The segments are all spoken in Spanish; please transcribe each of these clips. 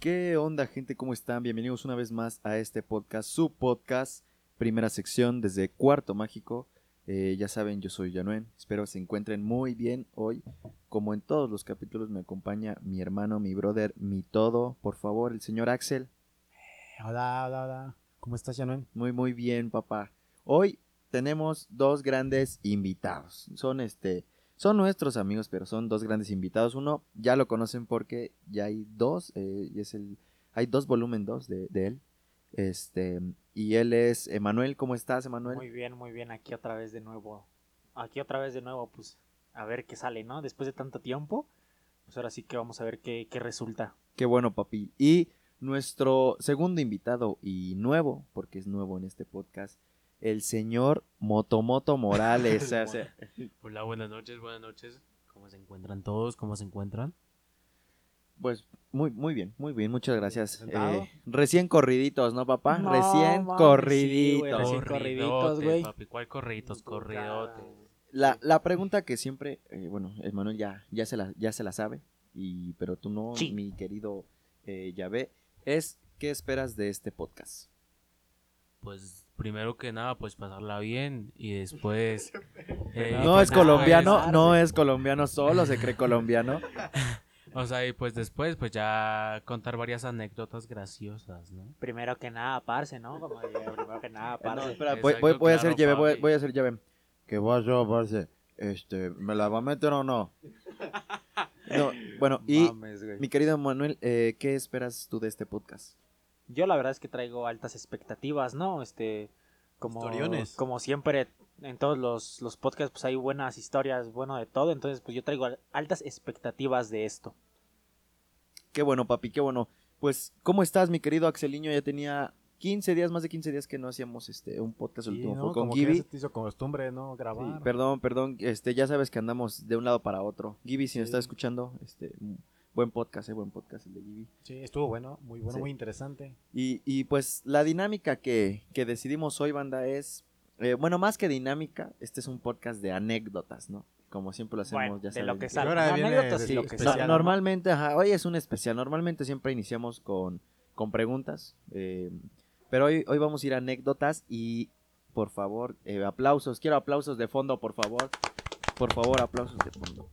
¿Qué onda, gente? ¿Cómo están? Bienvenidos una vez más a este podcast, su podcast, primera sección desde Cuarto Mágico. Eh, ya saben, yo soy Yanuen. Espero se encuentren muy bien hoy. Como en todos los capítulos, me acompaña mi hermano, mi brother, mi todo. Por favor, el señor Axel. Hola, hola, hola. ¿Cómo estás, Yanuen? Muy, muy bien, papá. Hoy tenemos dos grandes invitados. Son este. Son nuestros amigos, pero son dos grandes invitados. Uno ya lo conocen porque ya hay dos, eh, y es el, hay dos volumen dos de, de él. Este, y él es Emanuel. ¿Cómo estás, Emanuel? Muy bien, muy bien. Aquí otra vez de nuevo. Aquí otra vez de nuevo, pues a ver qué sale, ¿no? Después de tanto tiempo, pues ahora sí que vamos a ver qué, qué resulta. Qué bueno, papi. Y nuestro segundo invitado y nuevo, porque es nuevo en este podcast, el señor Motomoto Morales. O sea, Hola, buenas noches, buenas noches. ¿Cómo se encuentran todos? ¿Cómo se encuentran? pues muy, muy bien, muy bien, muchas gracias. Eh, recién corriditos, ¿no, papá? No, recién mames, corriditos. sí, güey, recién corriditos, güey. papi. ¿Cuál corriditos? Corridote. La, la pregunta que siempre, eh, bueno, Emanuel ya, ya, se la, ya se la sabe, y, pero tú no, Sí. mi querido eh, Yahvé, es ¿qué esperas de este podcast? Pues primero que nada, pues pasarla bien y después... eh, no pues, es colombiano, besarse. no es colombiano, solo se cree colombiano. O sea, y pues después, pues ya contar varias anécdotas graciosas, ¿no? Primero que nada, parce, ¿no? Como primero que nada, No, parce. espera, Exacto, voy, voy- voy a hacer llave, voy, voy a hacer llave. ¿Qué voy yo, parce? Este, ¿me la va a meter o no? No, bueno, y Mames, mi querido Manuel, eh, ¿qué esperas tú de este podcast? Yo la verdad es que traigo altas expectativas, ¿no? Este, como, Historiones. como siempre en todos los, los podcasts pues hay buenas historias, bueno de todo, entonces pues yo traigo al- altas expectativas de esto. Qué bueno, papi, qué bueno. Pues, ¿cómo estás, mi querido Axeliño? Ya tenía 15 días, más de 15 días que no hacíamos este un podcast. Sí, último ¿no? fue con Como que ya se te hizo costumbre, ¿no? Sí, Grabar. perdón, perdón, este, ya sabes que andamos de un lado para otro. Gibi, si me Sí. estás escuchando, este, buen podcast, eh, buen podcast el de Gibi. Sí, estuvo bueno, muy bueno, Sí. muy interesante. Y, y pues la dinámica que, que decidimos hoy, banda, es, eh, bueno, más que dinámica, este es un podcast de anécdotas, ¿no? Como siempre lo hacemos, Bueno, ya de saben. lo que sale. ahora anécdotas de y lo sí, que especial, ¿no? normalmente, ajá, hoy es un especial. Normalmente siempre iniciamos con, con preguntas. eh, pero hoy, hoy vamos a ir a anécdotas y por favor, eh, aplausos. Quiero aplausos de fondo, por favor. Por favor, aplausos de fondo.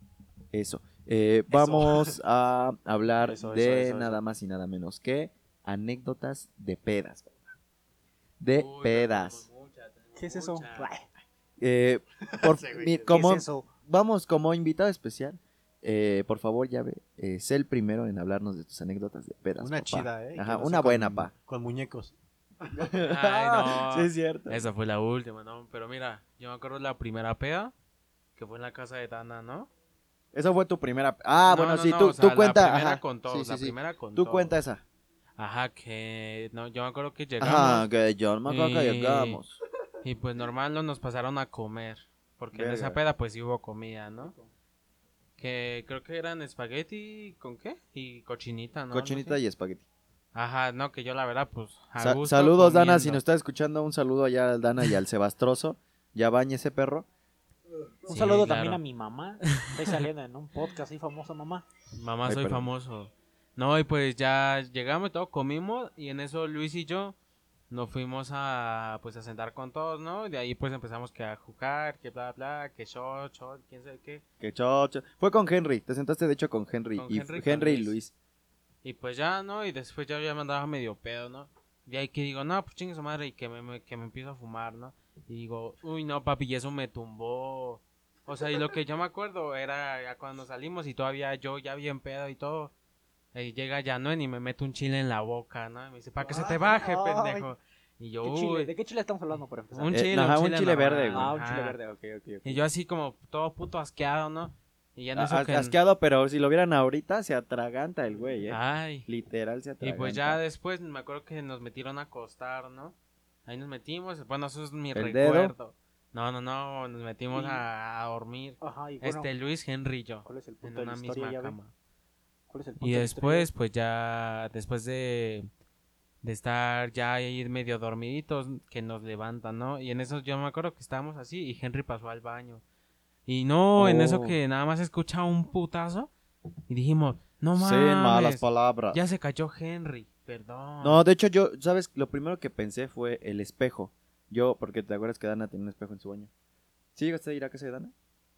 Eso. Eh, vamos a hablar Eso, eso, de eso, eso. nada más y nada menos que anécdotas de pedas. De Uy, pedas. tenemos ¿Qué es eso? Eh, por- Sí, güey, mi- ¿qué como, ¿Qué es eso? vamos como invitado especial. eh, por favor, ya ve, eh, sé el primero en hablarnos de tus anécdotas de pedas. Una papá. chida, ¿eh? Ajá, una buena, con- pa. Con muñecos. Ay, no. sí, es cierto. Esa fue la última, ¿no? Pero mira, yo me acuerdo la primera peda, que fue en la casa de Dana, ¿no? Esa fue tu primera. Ah, No, bueno, no, sí, no, tú, o sea, tú cuenta. La primera ajá. con todos, Sí, sí, la sí. primera con Tú todos. cuenta esa. Ajá, que no, yo me acuerdo que llegamos Ajá, que John me acuerdo que llegamos. y pues normal no nos pasaron a comer, porque en esa peda pues sí hubo comida, ¿no? Que creo que eran espagueti con qué? Y cochinita, ¿no? Cochinita sé. y espagueti. Ajá, no, que yo la verdad pues a Sa- gusto saludos, Dana, si nos está escuchando. Un saludo allá al Dana y al Sebastroso. Ya bañe ese perro. Un Sí, saludo claro. también a mi mamá. Estoy saliendo en un podcast así famoso, mamá. Mamá, soy famoso. No, y pues ya llegamos y todo, comimos y en eso Luis y yo nos fuimos a pues a sentar con todos, ¿no? De ahí pues empezamos que a jugar, que bla bla, que shot, shot, quién sabe qué. Que chocho. Fue con Henry. Te sentaste de hecho con Henry. Con y Henry y Henry, con y Luis. Luis. Y pues ya, ¿no? Y después ya, ya me andaba medio pedo, ¿no? Y ahí que digo, no, pues chingue su madre y que me, me- que me empiezo a fumar, ¿no? Y digo, uy, no, papi, y eso me tumbó. O sea, y lo que yo me acuerdo era ya cuando salimos y todavía yo ya bien pedo y todo. Y llega Januen y me mete un chile en la boca, ¿no? Y me dice, para que se te baje, Ay. pendejo. Y yo, ¿Qué chile? ¿De qué chile estamos hablando por empezar? un Eh, chile, un un chile, verde, güey. ah, un chile verde, ok, ok, ok. Y yo así como todo puto asqueado, ¿no? Y ya en eso A- que... Asqueado, pero si lo vieran ahorita, se atraganta el güey, eh. Ay. Literal se Y atraganta. pues ya después me acuerdo que nos metieron a acostar, ¿no? Ahí nos metimos, bueno, eso es mi ¿El dedo? recuerdo. No, no, no, nos metimos a, a dormir. Ajá, y bueno, este Luis, Henry y yo, ¿cuál es el en punto de una la historia, misma ven? cama. ¿Cuál es el punto Y de la después, pues ya, después de, de estar ya ahí medio dormiditos, que nos levantan, ¿no? Y en eso yo me acuerdo que estábamos así y Henry pasó al baño. Y no, en eso Oh. que nada más escucha un putazo y dijimos, No Sin malas mames. palabras. Ya se cayó Henry. Perdón. No, de hecho yo, ¿sabes? Lo primero que pensé fue el espejo. Yo, porque te acuerdas que Dana tenía un espejo en su baño. ¿Sí llegaste a ir a casa de Dana?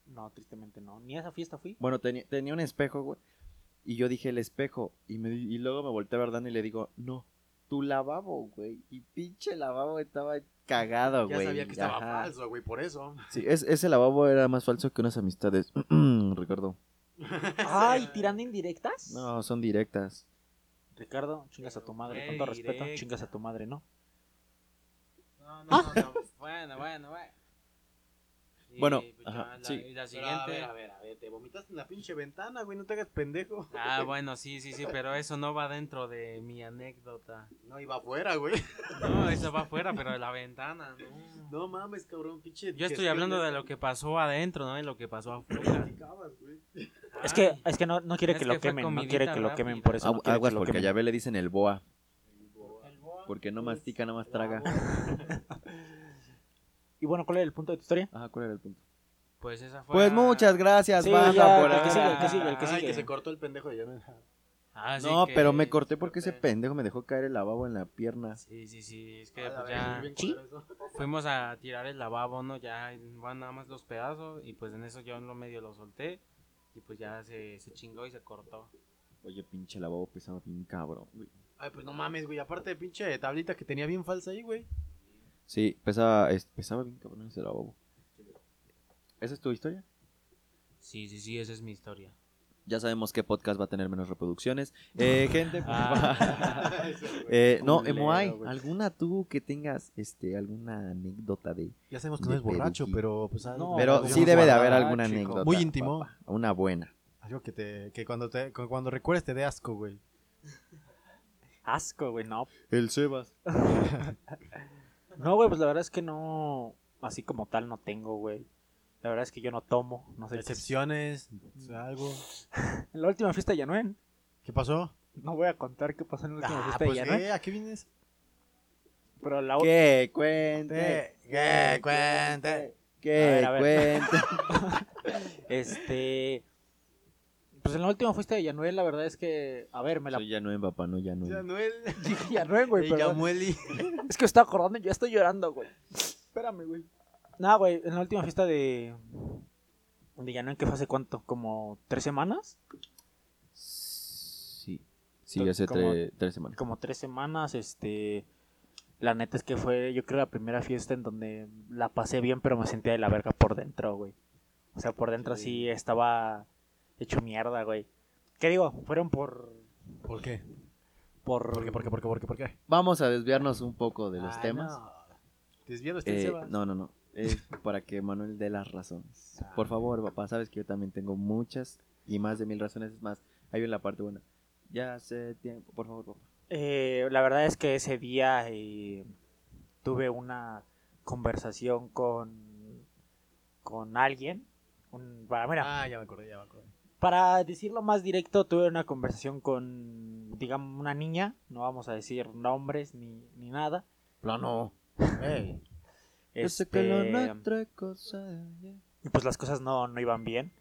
No, tristemente no. Ni a esa fiesta fui. Bueno, tenía, tenía un espejo, güey. Y yo dije el espejo. Y, me, di- y luego me volteé a ver a Dana y le digo, no, tu lavabo, güey. Y pinche lavabo estaba cagado, Ya güey. sabía que estaba Ajá. falso, güey, por eso. Sí, es- ese lavabo era más falso que unas amistades. Ricardo. Ay, tirando indirectas. No, son directas. Ricardo, chingas a tu madre. Con todo respeto, chingas a tu madre, ¿no? No, no, no, no. Bueno, bueno, bueno. Y, Bueno, pues, ajá, ya la, sí. y la Pero, siguiente. a ver, a ver, a ver, te vomitaste en la pinche ventana, güey, no te hagas pendejo. Ah, bueno, sí, sí, sí, pero eso no va dentro de mi anécdota. No, iba afuera, güey. No, eso va afuera, pero de la ventana, no. No mames, cabrón, pinche. Yo estoy hablando de lo que pasó adentro, no de lo que pasó afuera. güey. Es que, es que no, no quiere Es que que lo quemen, no quiere que lo quemen por eso. Agu- Aguas porque ya ve le dicen el boa. el boa, Porque no mastica, nada más traga. Y bueno, ¿cuál es el punto de tu historia? Ajá, ¿cuál era el punto? Pues esa fue. Pues muchas gracias, Sí, banda, ya, por el que sigue, el que sigue, el que Ay, sigue. que se cortó el pendejo de Yanel. Ah, sí No, que- pero me corté porque ese pendejo me dejó caer el lavabo en la pierna. Sí, sí, sí, es que A la pues ya fuimos a tirar el lavabo, ¿no? Ya van nada más los pedazos y pues en eso yo en lo medio lo solté y pues ya se, se chingó y se cortó. Oye, pinche lavabo pesaba bien cabrón, güey. Ay, pues no mames, güey. Aparte de pinche tablita que tenía bien falsa ahí, güey. Sí, pesaba, es- pesaba bien cabrón ese lavabo. ¿Esa es tu historia? Sí, sí, sí, esa es mi historia. Ya sabemos que podcast va a tener menos reproducciones. Eh, gente, pues, Ah. eh, no, güey. ¿alguna tú que tengas este alguna anécdota de Ya sabemos que no es borracho, pero pues. No, Pero sí debe de haber alguna chico. anécdota. Muy íntimo. papá, Una buena. Algo que te que cuando te que cuando recuerdes te dé asco, güey. Asco, güey, no. El Sebas. No, güey, pues la verdad es que no. Así como tal no tengo, güey. La verdad es que yo no tomo. No sé. Excepciones, algo. En la última fiesta de Yanuen. ¿Qué pasó? No voy a contar qué pasó en la última Ah, fiesta pues de Yanuen. ¿qué? ¿A qué vienes? Pero la Que cuente. ¿Qué? Cuente. Que cuente. Este. Pues en la última fiesta de Yanuel, la verdad es que. A ver, me la. Soy ya no en papá, no ya no. Yanuel. Dije Yanuel, güey, Ey, perdón. Yamueli. Es que me estaba acordando y ya estoy llorando, güey. Espérame, güey. Nada, güey, en la última fiesta de. De Yanuel, que fue hace cuánto? ¿Como tres semanas? Sí. Sí, hace Como- tre- tres semanas. Como tres semanas, este. La neta es que fue, yo creo, la primera fiesta en donde la pasé bien, pero me sentía de la verga por dentro, güey. O sea, por dentro sí, estaba hecho mierda, güey. ¿Qué digo? Fueron por. ¿Por qué? Por. ¿Por qué? ¿Por qué? ¿Por qué? ¿Por qué? ¿Por qué? Vamos a desviarnos un poco de los Ah, temas. no. Desviado está el Eh, no, no, no. Es para que Manuel dé las razones. Ah. Por favor, papá, sabes que yo también tengo muchas y más de mil razones. Es más, hay en la parte buena. Ya hace tiempo, por favor, papá. Eh, la verdad es que ese día eh, tuve una conversación con, con alguien. Un- para, mira, Ah, ya me acordé, ya me acordé. para decirlo más directo, tuve una conversación con, digamos, una niña. No vamos a decir nombres ni, ni nada. Plano. Ey. Que lo Este, cosa y pues las cosas no, no iban bien.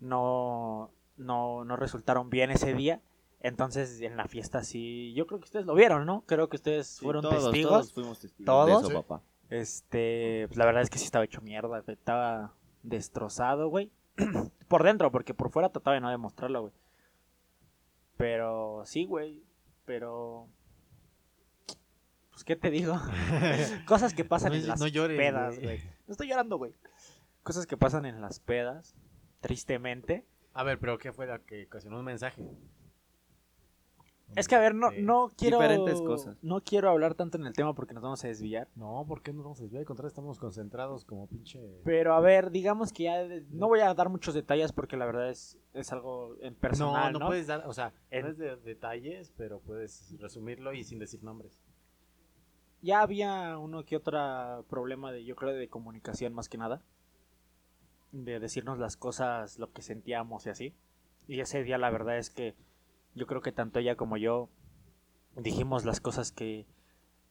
No, no, no resultaron bien ese día. Entonces en la fiesta sí, yo creo que ustedes lo vieron, ¿no? Creo que ustedes Sí, fueron todos, testigos. Todos fuimos testigos ¿Todos? de eso, papá. Este, pues la verdad es que sí estaba hecho mierda. Estaba destrozado, güey. por dentro, porque por fuera trataba de no demostrarlo, güey. Pero sí, güey. Pero. Pues, ¿qué te digo? Cosas que pasan No, en las no llores, pedas, güey. No estoy llorando, güey. Cosas que pasan en las pedas, tristemente. A ver, pero ¿qué fue la que ocasionó un mensaje? Es que, a ver, no, Sí. no quiero. Diferentes cosas. No quiero hablar tanto en el tema porque nos vamos a desviar. No, ¿por qué nos vamos a desviar? Al contrario, estamos concentrados como pinche... Pero a ver, digamos que ya no voy a dar muchos detalles porque la verdad es, es algo en personal, no, ¿no? no puedes dar, o sea, En- no es de detalles, pero puedes resumirlo y sin decir nombres. Ya había uno que otro problema de, yo creo, de comunicación más que nada. De decirnos las cosas, lo que sentíamos y así. Y ese día la verdad es que yo creo que tanto ella como yo dijimos las cosas que,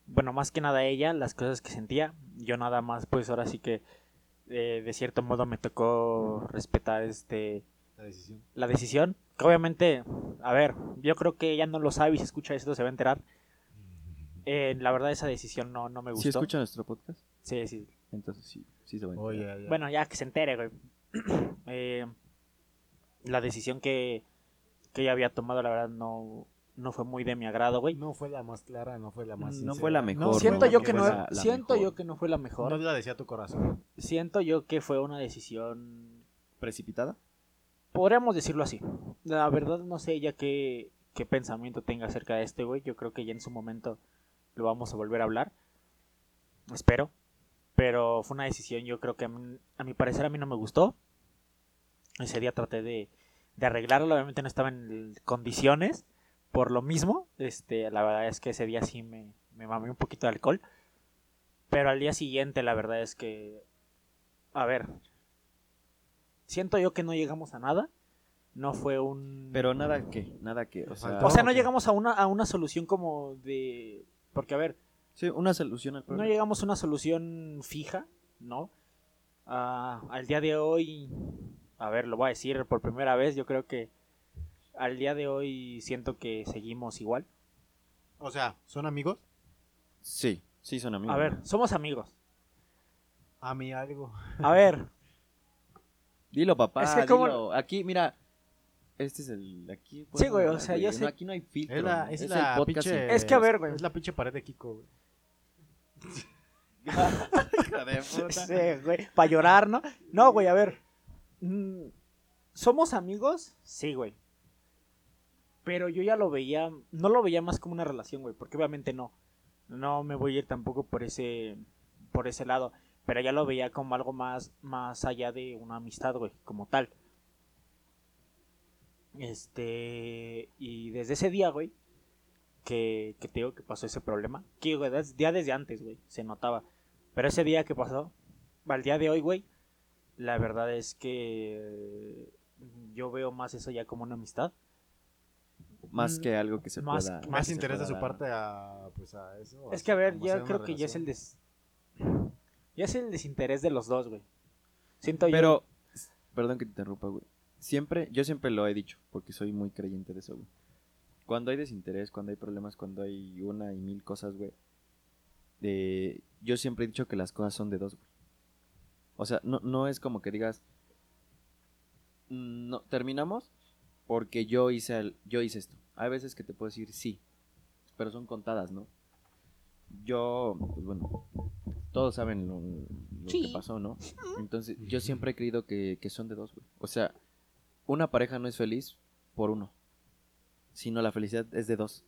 bueno, más que nada ella, las cosas que sentía. Yo nada más, pues ahora sí que eh, de cierto modo me tocó respetar este La decisión. la decisión que obviamente, a ver, yo creo que ella no lo sabe y si escucha esto se va a enterar. Eh, la verdad esa decisión no, no me gustó. ¿Sí escucha nuestro podcast? Sí, sí. Entonces sí, sí se va a ya. Bueno, ya que se entere, güey. Eh, la decisión que, que ella había tomado, la verdad, no, no fue muy de mi agrado, güey. no fue la más clara, no fue la más No sincera. fue la mejor, siento yo que no, la- la siento mejor. yo que no fue la mejor. No la decía tu corazón. Siento yo que fue una decisión ¿Precipitada? Podríamos decirlo así. La verdad no sé ya qué, qué pensamiento tenga acerca de este, güey. Yo creo que ya en su momento lo vamos a volver a hablar. Espero. Pero fue una decisión, yo creo que a, mí- a mi parecer a mí no me gustó. Ese día traté de, de arreglarlo. Obviamente no estaba en condiciones. Por lo mismo, este, la verdad es que ese día sí me, me mamé un poquito de alcohol. Pero al día siguiente, la verdad es que... A ver, siento yo que no llegamos a nada. No fue un... Pero nada que, nada que, o sea... O sea, no llegamos a una, a una solución como de... Porque, a ver, Sí, una solución al no llegamos a una solución fija, ¿no? Ah, al día de hoy, a ver, lo voy a decir por primera vez, yo creo que al día de hoy siento que seguimos igual. O sea, ¿son amigos? Sí, sí son amigos. A ver, somos amigos. A mí algo. A ver, Dilo, papá, Es que como-. Aquí, mira, este es el... Aquí Sí, güey, o sea, yo No, sé- aquí no hay filtro. Es la, es el la podcast pinche... Es que a ver, güey. Es la pinche pared de Kiko, güey. Sí, güey, para llorar, ¿no? No, güey, a ver. mm, ¿Somos amigos? Sí, güey. Pero yo ya lo veía, no lo veía más como una relación, güey, porque obviamente no. No me voy a ir tampoco por ese por ese lado, pero ya lo veía como algo más más allá de una amistad, güey, como tal. Este, y desde ese día, güey, que, que te digo que pasó ese problema, que güey, ya desde antes, güey, se notaba. Pero ese día que pasó, al día de hoy, güey, la verdad es que yo veo más eso ya como una amistad. Más Mm, que algo que se más- pueda... más interés de su dar. parte a, pues a eso. Es que a ver, ya creo que ya es el des... Ya es el desinterés de los dos, güey. Siento yo... Pero, perdón que te interrumpa, güey. Siempre, yo siempre lo he dicho, porque soy muy creyente de eso, güey. Cuando hay desinterés, cuando hay problemas, cuando hay una y mil cosas, güey. eh, yo siempre he dicho que las cosas son de dos, güey. O sea, no, no es como que digas, "Mm, no, terminamos porque yo hice, el- yo hice esto. Hay veces que te puedo decir sí, pero son contadas, ¿no? Yo, pues bueno, todos saben lo, lo que pasó, ¿no? Entonces, yo siempre he creído que, que son de dos, güey. O sea, una pareja no es feliz por uno, sino la felicidad es de dos.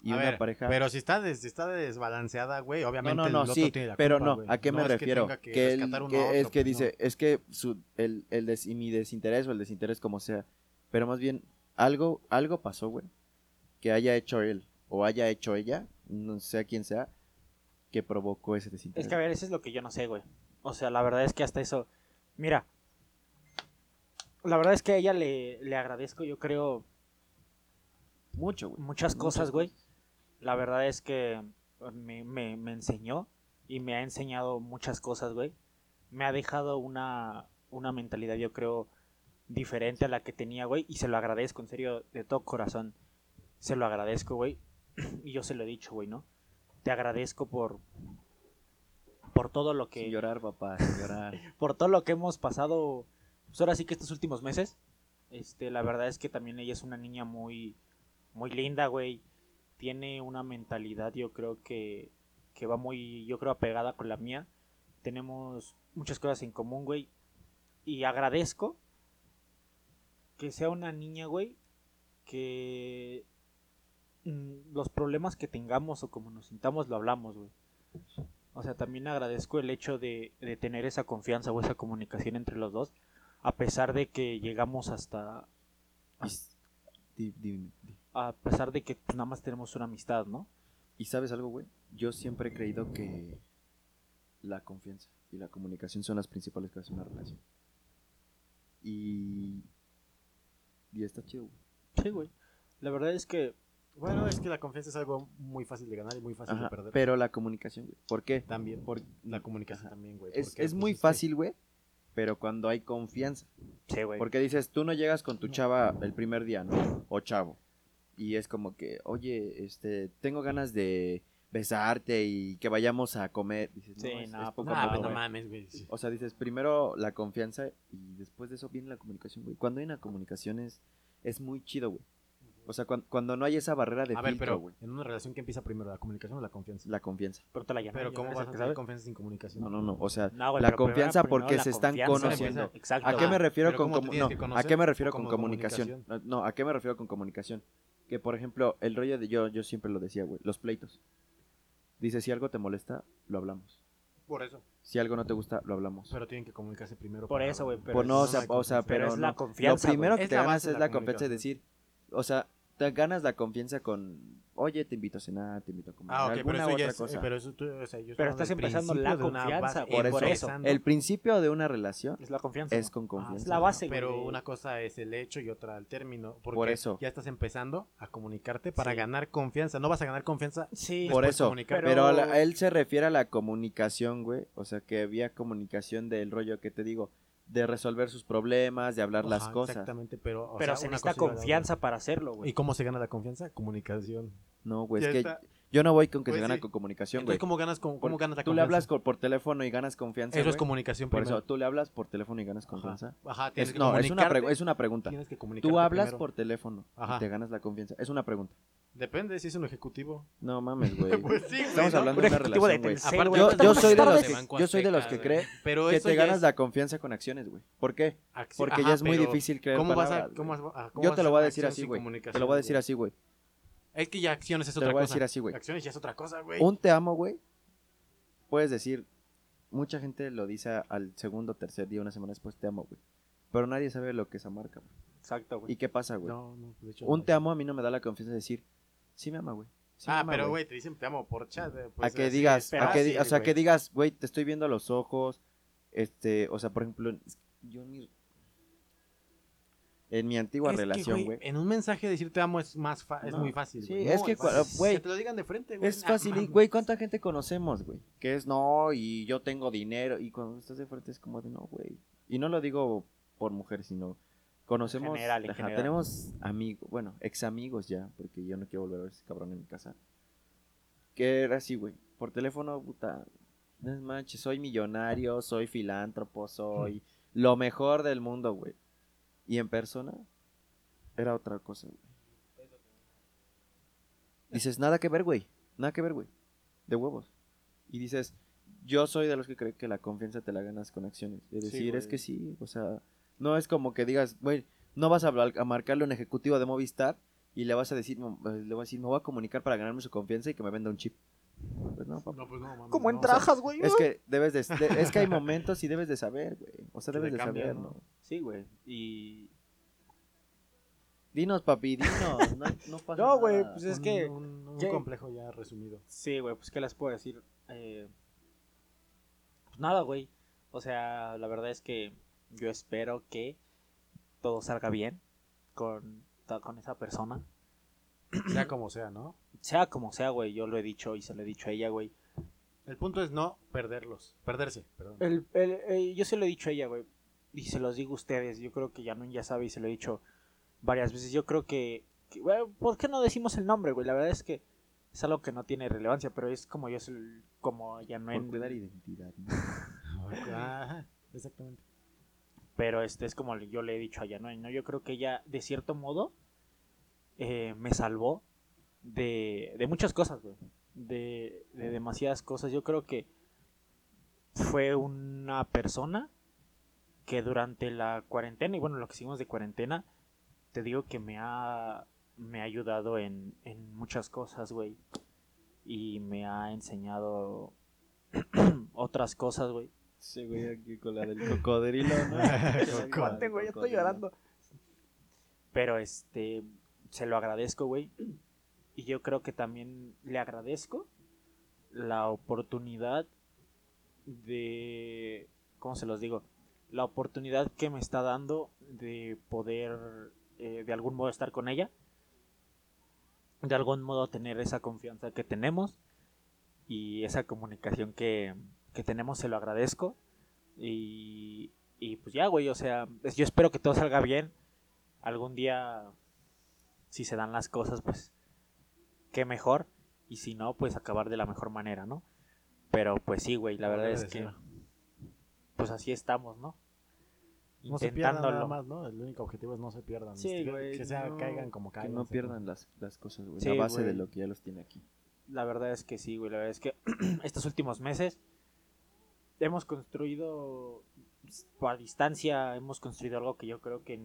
Y A una ver, pareja... Pero si está, des- si está desbalanceada, güey, No, obviamente no, el no, otro sí, tiene la pero culpa, no, güey. ¿a qué me No es que refiero? tenga que Que, el- uno que a es otro, que pues, dice, no. es que su, el, el des- y mi desinterés o el desinterés como sea, pero más bien algo, algo pasó, güey, que haya hecho él o haya hecho ella, no sé a quién sea, que provocó ese desinterés. Es que a ver, eso es lo que yo no sé, güey. O sea, la verdad es que hasta eso... Mira. La verdad es que a ella le, le agradezco, yo creo, Mucho, güey. muchas cosas, güey. La verdad es que me, me, me enseñó y me ha enseñado muchas cosas, güey. Me ha dejado una, una mentalidad, yo creo, diferente a la que tenía, güey. Y se lo agradezco, en serio, de todo corazón. Se lo agradezco, güey. Y yo se lo he dicho, güey, ¿no? Te agradezco por, por todo lo que Sin llorar, papá, sin llorar. por todo lo que hemos pasado, pues ahora sí que estos últimos meses, este, la verdad es que también ella es una niña muy, muy linda, güey. Tiene una mentalidad, yo creo que, que va muy, yo creo, apegada con la mía. Tenemos muchas cosas en común, güey. Y agradezco que sea una niña, güey, que mm, los problemas que tengamos o como nos sintamos lo hablamos, güey. O sea, también agradezco el hecho de, de tener esa confianza o esa comunicación entre los dos, a pesar de que llegamos hasta, Y, di- di- di- a pesar de que pues, nada más tenemos una amistad, ¿no? ¿Y sabes algo, güey? Yo siempre he creído que la confianza y la comunicación son las principales que hacen una relación. Y... Y está chido, güey. Sí, güey. La verdad es que Bueno, es que la confianza es algo muy fácil de ganar y muy fácil de perder. pero la comunicación, güey. ¿Por qué? También. Por- La comunicación Ajá. también, güey. Es, es pues, muy fácil, güey, pero cuando hay confianza. Sí, güey. Porque dices, tú no llegas con tu chava el primer día, ¿no? O chavo. Y es como que, oye, este, tengo ganas de besarte y que vayamos a comer. Dices, Sí, es- no, es poco pues, a Ah, no, poco, pues no mames, güey. O sea, dices, primero la confianza y después de eso viene la comunicación, güey. Cuando hay una comunicación es, es muy chido, güey. O sea, cuan- cuando, no hay esa barrera de A ver, filtro, pero güey. en una relación que empieza primero, la comunicación o la confianza. La confianza. Pregúntale a Yanay, Pero Yanay ¿cómo es vas a tener confianza sin comunicación? No, no, no. O sea, No, güey, la pero confianza primero porque la se están confianza, conociendo. Exacto. ¿A qué me refiero pero con ¿cómo te no, ¿A qué me refiero con comunicación? comunicación. No, ¿a qué me refiero con comunicación? Que por ejemplo, el rollo de yo, yo siempre lo decía, güey, los pleitos. Dice, si algo te molesta, lo hablamos. Por eso. Si algo no te gusta, lo hablamos. Pero tienen que comunicarse primero. Por para- eso, güey, pero Pues no, o es- sea, o sea, pero pero es la no. confianza, Lo primero que Es te la ganas es la la confianza de decir, o sea, te ganas la confianza con, oye, te invito a cenar, te invito a comer, Ah, ok, pero alguna eso ya otra es, cosa. eh, pero eso tú, o sea, yo Pero estás empezando la de confianza, por por eso, el principio de una relación Es la confianza. es con Ah, confianza. es la base. Pero de- una cosa es el hecho y otra el término. Porque Por eso. ya estás empezando a comunicarte para Sí. ganar confianza. No vas a ganar confianza Sí, Por eso, comunicar. pero, Pero- la- él se refiere a la comunicación, güey. O sea, que había comunicación del rollo que te digo, de resolver sus problemas, de hablar las Ajá, cosas. Exactamente, pero. o pero sea, se una necesita confianza para hacerlo, güey. ¿Y cómo se gana la confianza? Comunicación. No, güey, es que está. yo no voy con que Pues se gana sí. con comunicación, güey. ¿cómo ganas, con, cómo ganas la Tú confianza? le hablas por teléfono y ganas confianza, Eso es comunicación Por primero. eso, tú le hablas por teléfono y ganas Ajá. confianza. Ajá, tienes Es- que no, es una, es una pregunta. Tienes que comunicarte Tú hablas primero. por teléfono Ajá. y te ganas la confianza. Es una pregunta. Depende si es un ejecutivo. No mames, güey. Pues sí, güey, Estamos ¿no? hablando Un de una ejecutivo de relación, güey. Telcel, Aparte, güey. Yo, yo soy de los tardes. que, yo soy de los que cree Pero que eso te ya ganas es la confianza con acciones, güey. ¿Por qué? acci- Porque Ajá, ya es muy pero difícil creer ¿Cómo vas a, palabras, cómo güey. vas a- cómo Yo vas te a lo voy a hacer decir acción así, sin güey. Te comunicación, lo voy a decir güey? así, güey. Es que ya acciones es Te otra lo voy a cosa. decir así, güey. Acciones ya es otra cosa, güey. Un te amo, güey. Puedes decir, mucha gente lo dice al segundo, tercer día, una semana después, te amo, güey. Pero nadie sabe lo que es amar, cabrón. Exacto, güey. ¿Y qué pasa, güey? No, no, de hecho. Un no. te amo a mí no me da la confianza de decir, sí me ama, güey. Sí ah, ama, pero güey, te dicen te amo por chat. eh, a pues, que así digas, a que, fácil, o sea, que güey. digas, güey, te estoy viendo a los ojos, este, o sea, por ejemplo, en- yo en mi, en mi antigua Es que, relación, güey, En un mensaje decir te amo es más fa- es No, muy fácil. sí, es que, güey, que te lo digan de frente, güey. es Nah, fácil, güey, ¿cuánta gente conocemos, güey? Que es, no, y yo tengo dinero, y cuando estás de frente es como de, no, güey. Y no lo digo por mujeres, sino conocemos, general, en ajá, general. tenemos amigos, bueno, ex amigos ya, porque yo no quiero volver a ver ese cabrón en mi casa. Que era así, güey, por teléfono, puta, no es manches, soy millonario, soy filántropo, soy lo mejor del mundo, güey. Y en persona era otra cosa, güey. Dices, nada que ver, güey. Nada que ver, güey. De huevos. Y dices, yo soy de los que cree que la confianza te la ganas con acciones. De Sí, decir, es que sí. O sea, no es como que digas, güey, no vas a, hablar- a marcarle a un ejecutivo de Movistar y le vas a decir, no, eh, le voy a decir, me voy a comunicar para ganarme su confianza y que me venda un chip. Pues no, papá. No, pues no, mames, Como en no. trajas, güey. Es que debes de, de- es que hay momentos y debes de saber, güey. O sea, debes de cambian, saber, ¿no? ¿no? Sí, güey. Y... Dinos, papi, dinos. No, no pasa No, güey, pues es Un- que... Un, complejo ya resumido. Sí, güey, pues qué les puedo decir. Eh, pues nada, güey. O sea, la verdad es que yo espero que todo salga bien con, con esa persona. Sea como sea, ¿no? Sea como sea, güey, yo lo he dicho y se lo he dicho a ella, güey. El punto es no perderlos. Perderse, perdón. El, el- el- yo se lo he dicho a ella, güey. Y se los digo a ustedes. Yo creo que ya no ya sabe y se lo he dicho varias veces. Yo creo que, que, güey, ¿por qué no decimos el nombre, güey? La verdad es que es algo que no tiene relevancia, pero es como yo, lo- como ya no Por cuidar identidad. ¿no? Ajá, exactamente. Pero este es como yo le he dicho a Yanoi, ¿no? Yo creo que ella, de cierto modo, eh, me salvó de, de muchas cosas, güey. De, de demasiadas cosas. Yo creo que fue una persona que durante la cuarentena, y bueno, lo que seguimos de cuarentena, te digo que me ha, me ha ayudado en, en muchas cosas, güey. Y me ha enseñado otras cosas, güey. Sí, güey, aquí con la del cocodrilo, ¿no? Güey, estoy llorando. Pero este, se lo agradezco, güey. Y yo creo que también le agradezco la oportunidad de, ¿cómo se los digo? La oportunidad que me está dando de poder eh, de algún modo estar con ella. De algún modo tener esa confianza que tenemos y esa comunicación que, que tenemos, se lo agradezco. Y, Y pues ya, güey, o sea, yo espero que todo salga bien. Algún día, si se dan las cosas, pues, qué mejor. Y si no, pues acabar de la mejor manera, ¿no? Pero pues sí, güey, la verdad es que, pues así estamos, ¿no? No se pierdan nada Intentándolo. más, ¿no? El único objetivo es no se pierdan. Sí, Este, güey, Que sea, no, caigan como Que caigan. no sepan. pierdan las, las cosas, güey. Sí, la base de lo que ya los tiene aquí. La verdad es que sí, güey. La verdad es que estos últimos meses hemos construido a distancia, hemos construido algo que yo creo que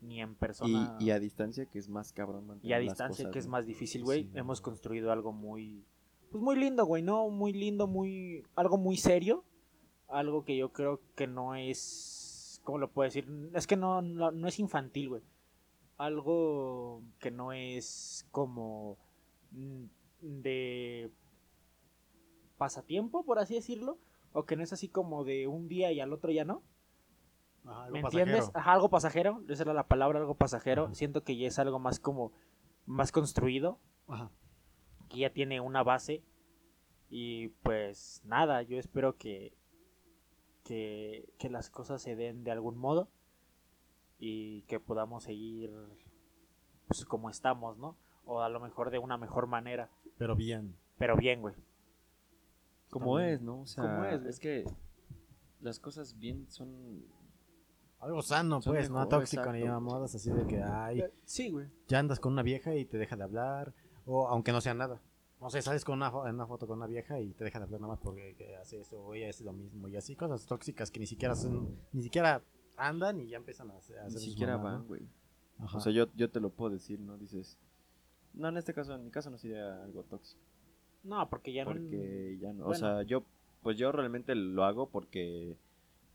ni en persona y a distancia, que es más cabrón y a distancia cosas, que es más difícil, güey. Sí, hemos construido algo muy pues muy lindo, güey, no, muy lindo, muy algo muy serio, algo que yo creo que no es ¿cómo lo puedo decir? Es que no no, no es infantil, güey. Algo que no es como mm, de pasatiempo, por así decirlo, o que no es así como de un día y al otro ya no. Ajá, algo ¿Me pasajero. entiendes? Ajá, algo pasajero, esa era la palabra, algo pasajero. Ajá. Siento que ya es algo más como más construido, Ajá. que ya tiene una base y pues nada, yo espero que que, que las cosas se den de algún modo y que podamos seguir pues como estamos, ¿no? O a lo mejor de una mejor manera, Pero bien. pero bien, güey. Como También. es, ¿no? O sea, Como es, es que las cosas bien son... Algo sano, Son pues, no tóxico ni exacto. mamadas así de que, ay, Sí, güey. ya andas con una vieja y te deja de hablar, o aunque no sea nada. No sé, sales con una, fo- en una foto con una vieja y te deja de hablar nada más porque que hace eso, o ella hace lo mismo, y así cosas tóxicas que ni siquiera son, ni siquiera andan y ya empiezan a hacer, a Ni siquiera van, güey. O sea, yo, yo te lo puedo decir, ¿no? Dices... No, en este caso, en mi caso no sería algo tóxico. No, porque ya no Porque ya no... O sea, yo... Pues yo realmente lo hago porque...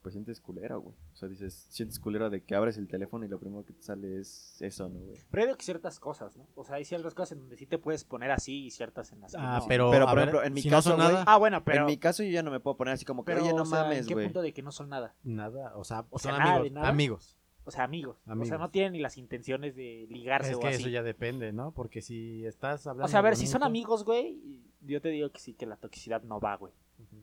Pues sientes culero, güey. O sea, dices... Sientes culero de que abres el teléfono y lo primero que te sale es eso, ¿no, güey? Pero hay ciertas cosas, ¿no? O sea, hay ciertas cosas en donde sí te puedes poner así y ciertas en las que Ah, no. pero, Pero, por ver, ejemplo, en mi si caso, no son güey, nada, Ah, bueno, pero... en mi caso yo ya no me puedo poner así como que, pero, oye, no o sea, mames, ¿en qué güey. punto de que no son nada? nada, o sea, O son de amigos, nada. amigos. O sea, amigos. O sea, no tienen ni las intenciones de ligarse Es o que así. eso ya depende, ¿no? Porque si estás hablando O sea, a ver, si son amigos, güey, yo te digo que sí, que la toxicidad no va, güey.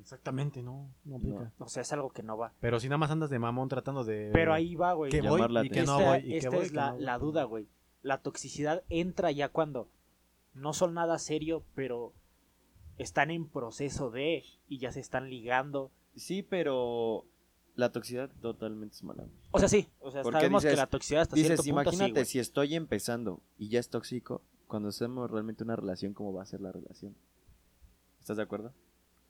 Exactamente, no, no aplica. O sea, es algo que no va. Pero si nada más andas de mamón tratando de... Pero ahí va, güey. que voy y que no voy y que esta voy y es que la, no voy. la duda, güey. La toxicidad entra ya cuando no son nada serio, pero están en proceso de y ya se están ligando. Sí, pero la toxicidad totalmente es mala. güey. O sea, sí. O sea, Porque sabemos que la toxicidad hasta Dices, cierto punto imagínate si estoy empezando y ya es tóxico, cuando hacemos realmente una relación, ¿cómo va a ser la relación? ¿Estás de acuerdo?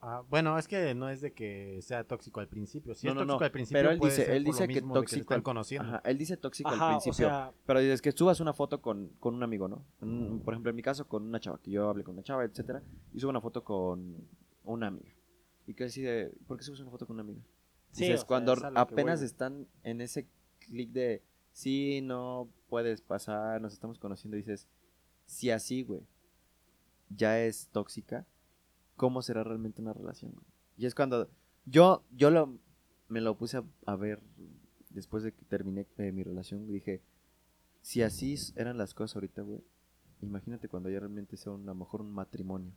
Ah, bueno, es que no es de que sea tóxico al principio. Si No, es no, tóxico no, al principio, pero él puede dice- ser él por lo dice que tóxico al- conociendo. Ajá, él dice tóxico Ajá, al o principio, sea, pero dices que subas una foto con, con un amigo, ¿no? Un- por ejemplo, en mi caso, con una chava, que yo hablé con una chava, etcétera, y subo una foto con una amiga. Y que así de, ¿por qué subes una foto con una amiga? sí, Dices, o sea, cuando es apenas están en ese clic de sí, no puedes pasar, nos estamos conociendo, dices, si así, güey, ya es tóxica, ¿cómo será realmente una relación? güey? Y es cuando yo, yo lo, me lo puse a, a ver después de que terminé eh, mi relación, dije, si así eran las cosas ahorita, güey, imagínate cuando ya realmente sea un- a lo mejor un matrimonio.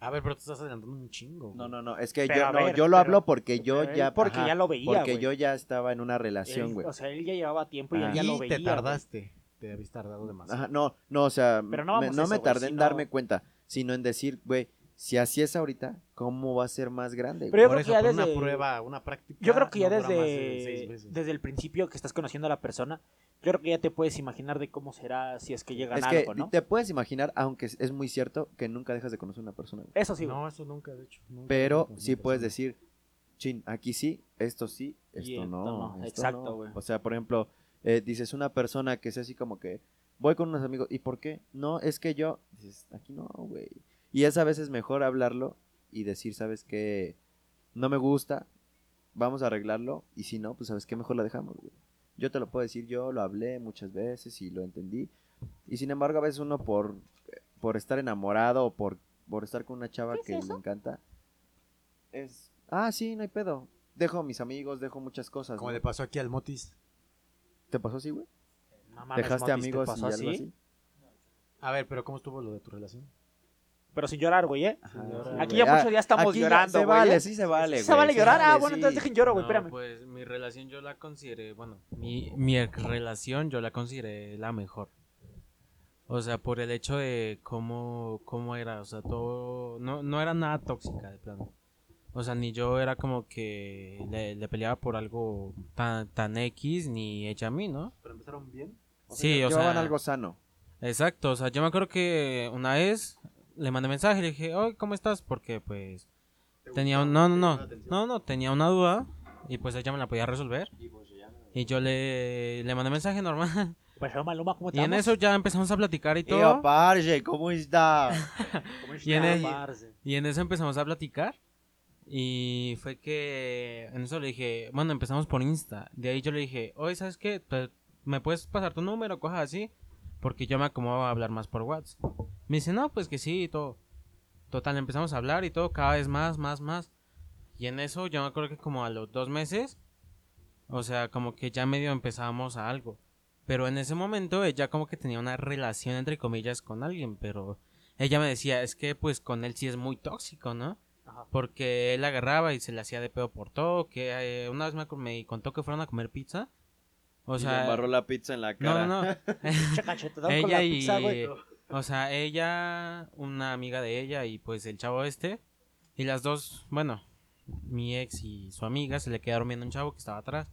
A ver, pero tú estás adelantando un chingo. No, güey. no, no, es que Pero yo, no, ver, yo lo pero- hablo porque yo él ya... porque ajá, ya lo veía, Porque güey. yo ya estaba en una relación, Él- güey. o sea, él ya llevaba tiempo y él Ajá. ya y lo veía. te güey. tardaste. Te habías tardado demasiado. Ajá, no, no, o sea, Pero no me, vamos no me eso, güey, tardé en sino- darme cuenta, sino en decir, güey, si así es ahorita, ¿cómo va a ser más grande? Pero yo Por creo eso, que ya por desde- una prueba, una práctica. Yo creo que ya no desde, desde el principio que estás conociendo a la persona, yo creo que ya te puedes imaginar de cómo será si es que llegan es a que algo, ¿no? te puedes imaginar, aunque es, muy cierto, que nunca dejas de conocer a una persona. güey. Eso sí, güey. No, eso nunca, de hecho. nunca Pero nunca sí puedes decir, chin, aquí sí, esto sí, esto esto no. no, esto exacto, no". güey. O sea, por ejemplo, eh, dices una persona que es así como que, voy con unos amigos, ¿y por qué? No, es que yo, dices, aquí no, güey. Y es a veces mejor hablarlo y decir, ¿sabes qué? No me gusta, vamos a arreglarlo, y si no, pues ¿sabes qué? Mejor la dejamos, güey. Yo te lo puedo decir, yo lo hablé muchas veces y lo entendí. Y sin embargo, a veces uno por, por estar enamorado o por, por estar con una chava ¿Qué es que le encanta, es, ah, sí, no hay pedo. Dejo a mis amigos, dejo muchas cosas. Como ¿no? le pasó aquí al Motis. ¿Te pasó así, güey? No mames, ¿Dejaste Motis, ¿te amigos y pasó algo así? A ver, pero ¿cómo estuvo lo de tu relación? Pero sin llorar, güey, ¿eh? Ajá, llorar. sí, Aquí güey. ya muchos ya estamos aquí llorando, Se güey, vale, ¿eh? sí se vale, ¿Se güey, vale llorar? Ah, bueno, sí. entonces dejen lloro, güey, No, espérame. pues mi relación yo la consideré, bueno, mi, mi ex relación yo la consideré la mejor. O sea, por el hecho de cómo, cómo era, o sea, todo, no, no era nada tóxica de plano. O sea, ni yo era como que le, le peleaba por algo tan, tan X, ni ella a mí, ¿no? Pero empezaron bien. Sí, o Llevaban sea, algo sano. exacto, o sea, yo me acuerdo que una vez le mandé mensaje y le dije, oye, ¿cómo estás? Porque pues tenía un, no, no, no, no, no, tenía una duda y pues ella me la podía resolver. Y yo le, le mandé mensaje normal. Pues, Maluma, ¿cómo Y en eso ya empezamos a platicar y Y todo. parce, ¿cómo está? Y en, el- Parce. y en eso empezamos a platicar. Y fue que en eso le dije, bueno, empezamos por Insta. De ahí yo le dije, oye, ¿sabes qué? Te- ¿Me puedes pasar tu número, cosas así? Porque yo me acomodo a hablar más por WhatsApp. Me dice, no, pues que sí y todo. Total, empezamos a hablar y todo, cada vez más, más, más. Y en eso yo me acuerdo que como a los dos meses, o sea, como que ya medio empezábamos a algo. Pero en ese momento ella como que tenía una relación entre comillas con alguien, pero ella me decía, es que pues con él sí es muy tóxico, ¿no? Ajá. Porque él agarraba y se le hacía de pedo por todo, que eh, una vez me, me contó que fueron a comer pizza. O Y le sea, embarró la pizza en la no, cara. no, no. Con la ella y güey. o sea, ella, una amiga de ella y pues el chavo este y las dos, bueno, mi ex y su amiga se le quedaron viendo un chavo que estaba atrás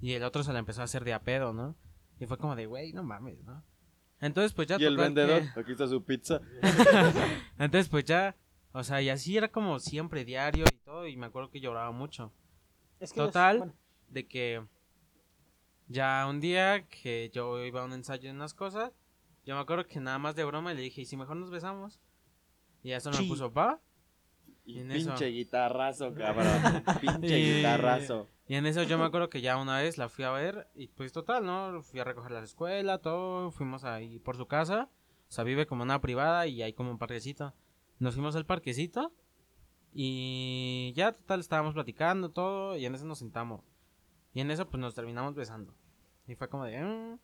y el otro se le empezó a hacer de a pedo, ¿no? Y fue como de, güey, no mames, ¿no? Entonces pues ya Y el vendedor, que- aquí está su pizza. Entonces, pues ya, o sea, y así era como siempre, diario y todo, y me acuerdo que lloraba mucho. Es que Total, bueno, de que ya un día que yo iba a un ensayo de unas cosas, yo me acuerdo que nada más de broma le dije, ¿y si mejor nos besamos? Y eso me Sí. puso, va. Y En pinche eso. guitarrazo, cabrón. pinche Y- guitarrazo. Y en eso yo me acuerdo que ya una vez la fui a ver, y pues total, ¿no? Fui a recoger la escuela, todo, fuimos ahí por su casa, o sea, vive como una privada y hay como un parquecito. Nos fuimos al parquecito y ya total estábamos platicando todo y en eso nos sentamos. Y en eso pues nos terminamos besando. Y fue como de... "Mm".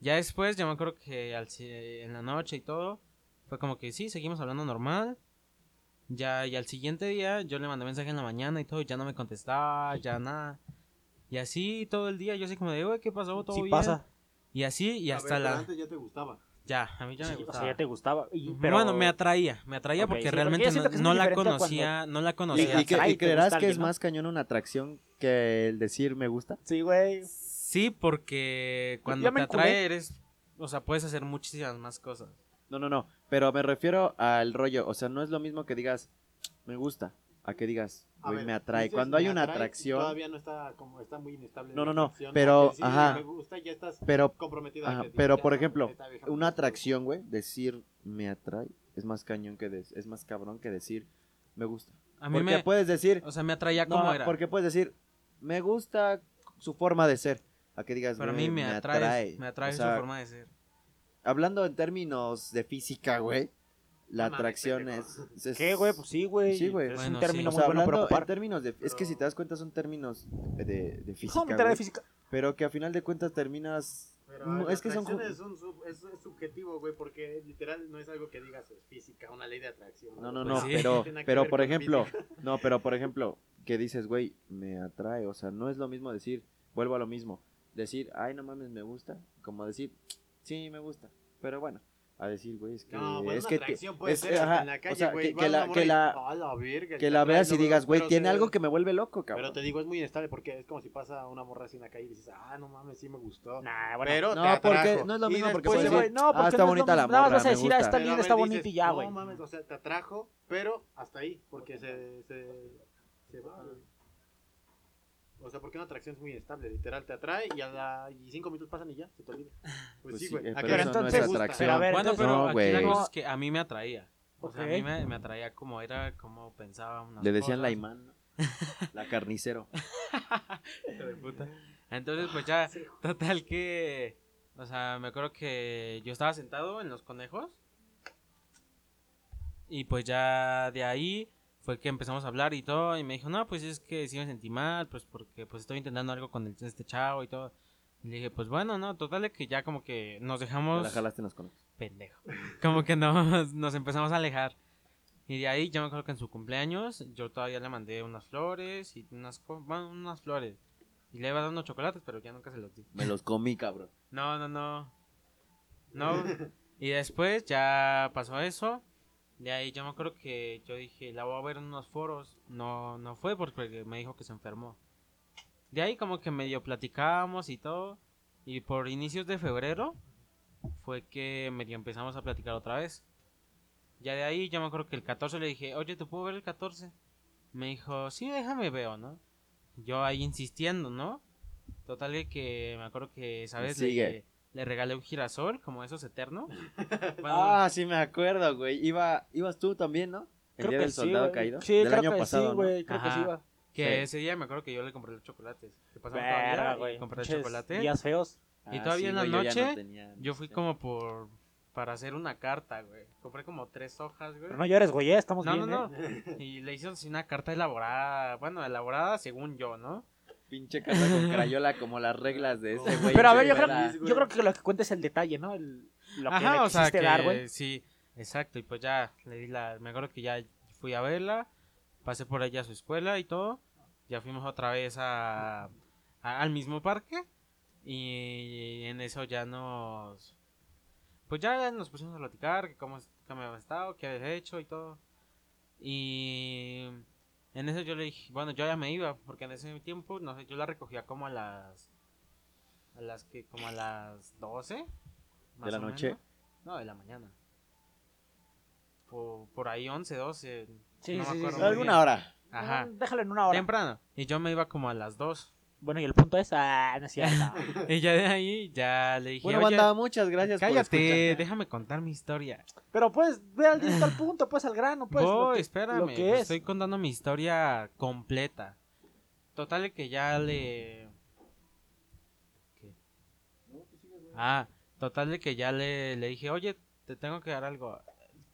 Ya después yo me acuerdo que al, si- en la noche y todo, fue como que sí, seguimos hablando normal. Ya, y al siguiente día yo le mandé mensaje en la mañana y todo, y ya no me contestaba, ya nada. Y así todo el día, yo así como de, güey, ¿qué pasó? ¿Todo sí bien? pasa. Y así, y A hasta ver, la... Antes ya te gustaba. Ya, a mí ya me Sí, o gustaba. sea, ya te gustaba. y- pero... Bueno, me atraía, me atraía Ok, porque sí, porque realmente yo no, no la conocía, no la ¿Y, conocía. y que- y te creerás que es más cañón una atracción que el decir me gusta? Sí, güey. Sí, porque cuando te atrae eres, o sea, puedes hacer muchísimas más cosas. No, no, no. Pero me refiero al rollo. O sea, no es lo mismo que digas me gusta a que digas A ver, me atrae. dices, Cuando hay una atrae, atracción. Todavía no está como está muy inestable. No, no, no, pero, sí, ajá. Me gusta, ya estás Pero, ajá, pero ya por no, ejemplo, una atracción, güey, decir me atrae es más cañón que des- es más cabrón que decir me gusta. A mí Porque me, puedes decir o sea, me atraía no, como era. porque puedes decir me gusta su forma de ser. A que digas Para "Güey, mí me, atrae, me atrae O sea, su forma de ser. Hablando en términos de física, güey, la No atracción es, es- ¿Qué, güey? Pues sí, güey. Sí, güey. Es Bueno, un término O muy sea, bueno para hablando en ocupar. términos de... Es que si te das cuenta son términos de, de física, me de física. Pero que a final de cuentas terminas... Pero es que son es, un sub- es, es subjetivo, güey, porque literal no es algo que digas es física, una ley de atracción. No, no, Pues no, sí. pero, que pero por ejemplo, física. no, pero por ejemplo, que dices, güey, me atrae, o sea, no es lo mismo decir, vuelvo a lo mismo, decir, ay, no mames, me gusta, como decir, sí, me gusta, pero bueno, a decir, güey, es que, No, bueno, es una que, puede es- ser ajá, en la calle, o sea, güey, que, la, que la, veas y digas, güey, pero tiene algo que me vuelve loco, Pero cabrón. te digo, es muy inestable porque es como si pasa una morra así en la calle y dices, ah, no mames, sí me gustó. Nah, bueno. pero No, te porque atrajo. no es lo mismo, porque puedes decir, no, porque ah, está no bonita la mismo. Nada más morra, vas a decir, ah, está Pero bien, a ver, está bonito y ya, no güey. mames, o sea, te atrajo, pero hasta ahí, porque se, se, se va. O sea, porque una atracción es muy inestable, literal, te atrae y a la, y cinco minutos pasan y ya, se te olvida. Pues, Pues sí, güey. eh, ¿A pero hora no. Pero a ver, Bueno, entonces- pero No, aquí la cosa es que a mí me atraía. O sea, a mí me, me atraía como era, como pensaba unas Le decían la cosas. imán, ¿no? la carnicero. Hijo de puta. Entonces, pues ya, total que. O sea, me acuerdo que yo estaba sentado en los conejos. Y pues ya de ahí fue que empezamos a hablar y todo. Y me dijo, no, pues es que sí me sentí mal, pues porque pues estoy intentando algo con el- este chavo y todo. Y le dije, pues bueno, no, total que ya como que nos Te dejamos la jalaste en los conejos. pendejo. Como que nos, nos empezamos a alejar. Y de ahí yo me acuerdo que en su cumpleaños yo todavía le mandé unas flores y unas, bueno, unas flores. Y le iba dando chocolates, pero ya nunca se los di. Me los comí, cabrón. No, no, no. No. Y después ya pasó eso. De ahí yo me acuerdo que yo dije, la voy a ver en unos foros. No, no fue porque me dijo que se enfermó. De ahí como que medio platicábamos y todo. Y por inicios de febrero fue que medio empezamos a platicar otra vez. Ya de ahí yo me acuerdo que el 14 le dije, oye, ¿te puedo ver el 14? Me dijo, sí, déjame veo, ¿no? Yo ahí insistiendo, ¿no? Total que me acuerdo que, ¿sabes? Sigue. Le, le regalé un girasol, como esos eternos. Ah, sí me acuerdo, güey. Iba, ibas tú también, ¿no? El Creo día que del sí, soldado güey. caído. Sí, del creo año que pasado, sí, ¿no? güey. Creo que Ajá. sí iba. Que Sí. ese día me acuerdo que yo le compré los chocolates. Que pasaron Verga, todavía y güey. compré el Pinches chocolate. Días feos. Y Ah, todavía sí, en la güey, yo ya no noche, tenía- Yo fui como por... Para hacer una carta, güey. Compré como tres hojas, güey. Pero no llores, güey, estamos No, bien, no, ¿eh? no. Y le hice así una carta elaborada. Bueno, elaborada según yo, ¿no? Pinche casa con crayola como las reglas de ese güey. Pero a ver, yo creo, yo creo que lo que cuenta es el detalle, ¿no? El, lo que le o sea quisiste que dar, güey. sí, exacto. Y pues ya le di la... Me acuerdo que ya fui a verla. Pasé por ella a su escuela y todo. Ya fuimos otra vez a, a- al mismo parque. Y en eso ya nos... Pues ya nos pusimos a platicar, que cómo, cómo había estado, qué había hecho y todo. Y en eso yo le dije, bueno, yo ya me iba, porque en ese tiempo, no sé, yo la recogía como a las... A las que, como a las 12. más la o noche? menos. No, de la mañana. Por, por ahí 11, 12. Sí, no me sí, sí, acuerdo sí. muy Alguna bien. hora. Ajá. Déjalo en una hora. Temprano. Y yo me iba como a las 2. Bueno, y el punto es, ah, no es cierto. Y ya de ahí, ya le dije, Bueno, "Oye, banda, muchas gracias por cállate, déjame contar mi historia. Pero pues, ve al directo al punto, pues al grano, pues. que- espérame, lo que pues, es. estoy contando mi historia completa. Total de que ya le... ¿Qué? Ah, total de que ya le, le dije, oye, te tengo que dar algo.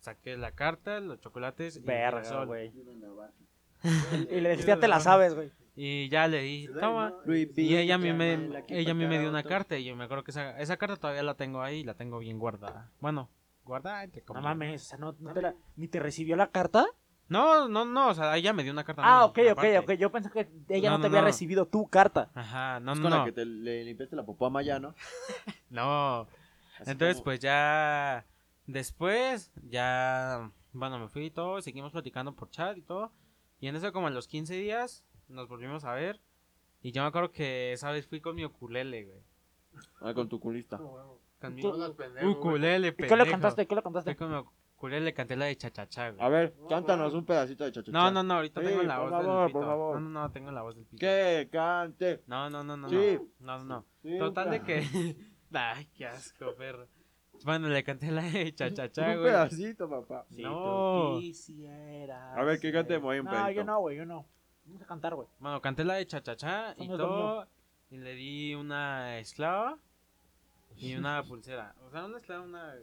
Saqué la carta, los chocolates y Verga, güey. Y le dijiste, ya te la sabes, güey. Y ya le dije, toma. Y ella a mí me, ella a mí me dio una carta y yo me acuerdo que esa, esa carta todavía la tengo ahí, la tengo bien guardada. Bueno, guardada entre No comillas. mames, o sea, no, no te la- ni te recibió la carta. No, no, no, o sea, ella me dio una carta. a Ah, mí, ok, ok, aparte. ok. Yo pensé que ella no, No, te no, había no. recibido tu carta. Ajá, no, Es no, con la no. que te le limpiaste la popó a Maya, ¿no? No. Así Entonces, como- pues ya. Después, ya. Bueno, me fui y todo. Seguimos platicando por chat y todo. Y en eso, como en los 15 días, nos volvimos a ver. Y yo me acuerdo que esa vez fui con mi ukulele, güey. Ah, con tu culista. Con mi ¿Qué- ukulele, ¿Y qué le pendejo. cantaste? ¿Qué le Fui cantaste? con mi ukulele, le canté la de chachachá, güey. A ver, cántanos un pedacito de chachachá. No, no, no, ahorita Sí, tengo la voz favor, del pito. por favor. No, no, no, tengo la voz del pito. Que cante. No, no, no, no, Sí. no. No, no, no. Sí, Total de un que. Ay, qué asco, perro. Bueno, le canté la de chachachá, Un güey. pedacito, papá. Si No. tú quisieras A ver, que cante muy un No, pedacito. yo no, güey, yo no. Vamos a cantar, güey. Bueno, canté la de chachachá y todo. Y le di una esclava y una pulsera. O sea, una esclava, una.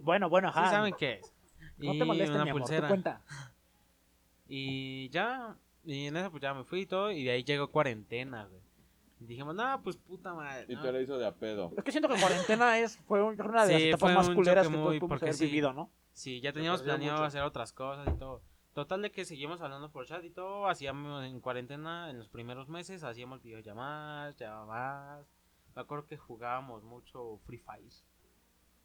Bueno, bueno, Sí ajá. saben qué es. No y te molestes, una mi amor, pulsera. cuenta. Y ya. Y en eso, pues ya me fui y todo. Y de ahí llegó cuarentena, güey. Y dijimos, no, pues puta madre. Y ¿no? te lo hizo de a pedo. Es que siento que cuarentena es, fue un- una de las Sí, etapas más culeras que muy- pudimos haber sí. vivido, ¿no? Sí, ya teníamos planeado mucho. hacer otras cosas y todo. Total de que seguimos hablando por chat y todo. Hacíamos en cuarentena, en los primeros meses, hacíamos videollamadas, llamadas. Me acuerdo que jugábamos mucho Free Fire.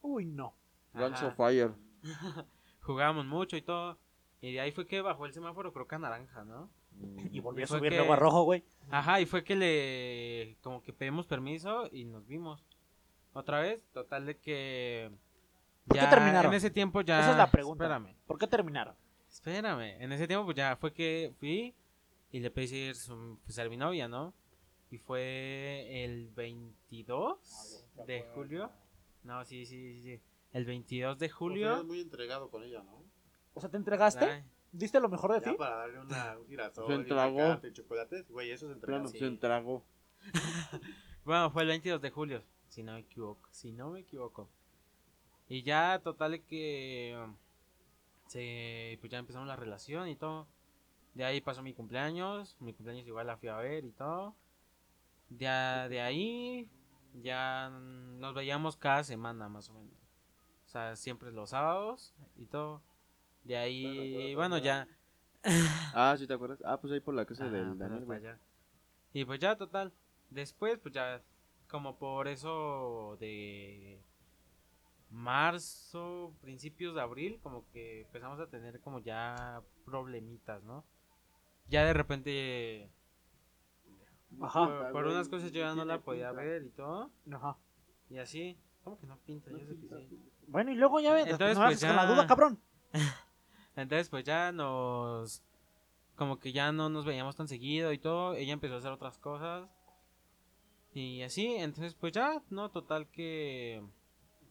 Uy, no. Guns of Fire. Jugábamos mucho y todo. Y de ahí fue que bajó el semáforo, creo que a naranja, ¿no? Y volvió a subir que- luego a rojo, güey. Ajá, y fue que le. Como que pedimos permiso y nos vimos. Otra vez, total de que. ¿Por qué ya terminaron? En ese tiempo ya. Esa es la pregunta. Espérame. ¿Por qué terminaron? Espérame, en ese tiempo pues ya fue que fui y le pedí su, pues, a mi novia, ¿no? Y fue el 22 de julio. No, sí, sí, sí, sí. El 22 de julio. muy entregado con ella, ¿no? O sea, ¿te entregaste? Ay, ¿Diste lo mejor de ti? Ya para darle una, un girasol, Se entragó. y chocolates, güey, eso. Plano, Sí. se entragó. Bueno, fue el 22 de julio, si no me equivoco. Si no me equivoco. Y ya, total que. um, Se, pues ya empezamos la relación y todo. De ahí pasó mi cumpleaños. Mi cumpleaños igual la fui a ver y todo. De, a- de ahí ya nos veíamos cada semana más o menos. O sea, siempre los sábados y todo. De ahí, bueno, ya. Ah, ¿sí te acuerdas? Ah, pues ahí por la casa Ajá, del Daniel, allá. Y pues ya, total. Después, pues ya, como por eso de marzo, principios de abril, como que empezamos a tener como ya problemitas, ¿no? Ya de repente, Ajá. por, por unas cosas yo ya no la podía ver y todo. Ajá. Y así, ¿cómo que no pinta? Yo sé que sí. Bueno, y luego ya ves, Entonces, no pues, con la ya- duda, cabrón. Entonces, pues ya nos. Como que ya no nos veíamos tan seguido y todo. Ella empezó a hacer otras cosas. Y así, entonces, pues ya, no, total que.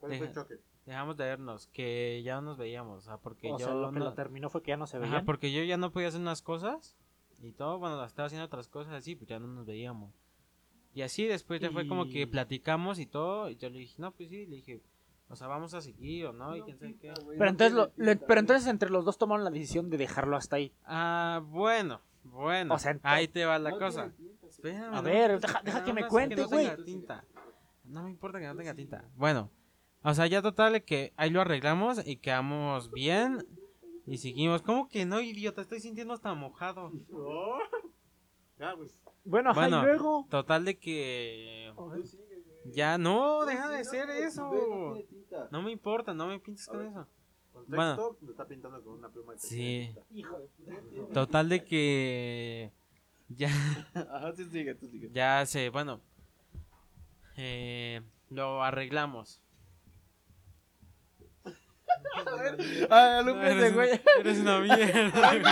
¿Cuál fue el choque? Dejamos de vernos, que ya no nos veíamos. O sea, porque O yo. sea, lo que no- lo terminó fue que ya no se Ajá, veían. porque yo ya no podía hacer unas cosas. Y todo, bueno, estaba haciendo otras cosas así, pues ya no nos veíamos. Y así después ya fue como que platicamos y todo. Y yo le dije, no, pues sí, le dije, o sea, vamos a seguir o no, y quién sabe qué. Pero entonces, lo- pero entonces entre los dos tomaron la decisión de dejarlo hasta ahí. Ah, bueno, bueno. O sea, ahí te va la cosa. Espérame, A ver, deja- que me cuente, güey. No me importa que no tenga tinta. Bueno, o sea, ya total de que ahí lo arreglamos y quedamos bien y seguimos. ¿Cómo que no, idiota? Estoy sintiendo hasta mojado. Ah, pues. Bueno, ajá, Bueno, y luego. Total de que ya no, deja de ser eso. No me importa, no me pintes con eso. Contexto, Bueno. me está pintando con una pluma. de Sí. tinta. Hijo de- Total de que ya. Ya sé, bueno. Eh, lo arreglamos. No, alúmbrate, eres, güey. eres una mierda. güey.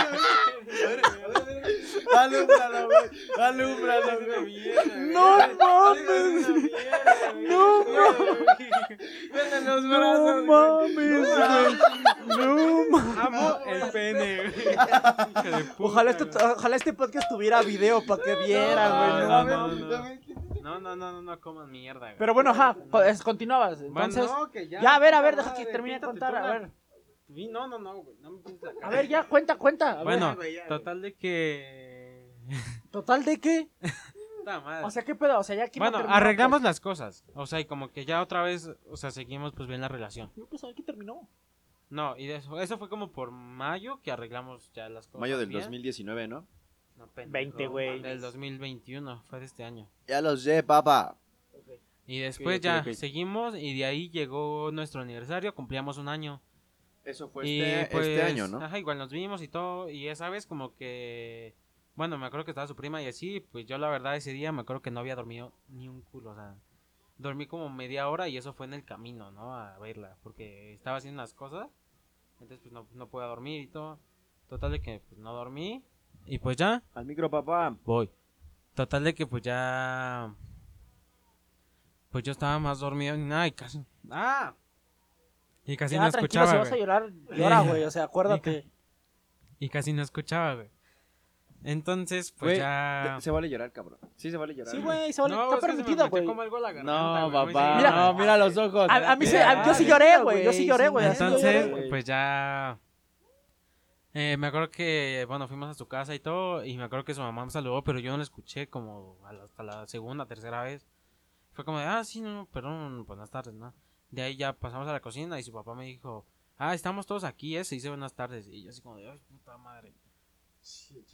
Alúmbralo, güey. Alúmbralo, Eres una güey. mierda, güey. No Eres mames. una mierda, güey. No Vete los No brazos, güey. mames, güey. No mames. Amo el pene, güey. Hija de puta, Ojalá este, güey. ojalá este podcast tuviera video para que vieran, No, güey. no, no no, no. No, no, no, no, no coman mierda, güey. Pero bueno, ajá, co- es- continuabas. Entonces, Bueno, no, que ya. ya, a ver, a ver, deja que termine de contar, a ver. No, no, no, güey. No me pintes la cara. A ver, ya, cuenta, cuenta. a. Bueno, ya, total de que. ¿Total de qué? Madre. O sea, ¿qué pedo? O sea, ya aquí Bueno, arreglamos las cosas. O sea, y como que ya otra vez, o sea, seguimos pues bien la relación. Yo pues aquí terminó. No, y eso, eso fue como por mayo que arreglamos ya las cosas. Mayo del bien. 2019, ¿no? No, pendejo, 20, güey. Del 2021, fue de este año. Ya lo sé, papá. Y después ya seguimos y de ahí llegó nuestro aniversario, cumplíamos un año. Eso fue y este, pues, este año, ¿no? Ajá, igual nos vimos y todo. Y esa vez como que... Bueno, me acuerdo que estaba su prima y así, pues yo la verdad ese día me acuerdo que no había dormido ni un culo, o sea, dormí como media hora y eso fue en el camino, ¿no? A verla, porque estaba haciendo unas cosas, entonces pues no, no podía dormir y todo. Total de que pues no dormí y pues ya, Al micro, papá. voy. Total de que pues ya... Pues yo estaba más dormido y nada, y casi... ¡Ah! Y casi ya, no escuchaba, si vas a llorar, llora, güey. O sea, acuérdate. Y casi no escuchaba, güey. Entonces, pues ya... Se vale llorar, cabrón. Sí, se vale llorar. Sí, güey, se vale- No, está se metió güey. No, papá. Mira. no, mira los ojos. A, a mí a- yo sí lloré, güey. Yo sí lloré, güey. Entonces, lloré, pues ya... eh, me acuerdo que, bueno, fuimos a su casa y todo, y me acuerdo que su mamá me saludó, pero yo no la escuché como hasta la segunda, tercera vez. Fue como de, ah, sí, no, perdón, buenas tardes, ¿no? De ahí ya pasamos a la cocina y su papá me dijo, ah, estamos todos aquí, ¿eh? Se dice buenas tardes. Y yo así como de, ay, puta madre.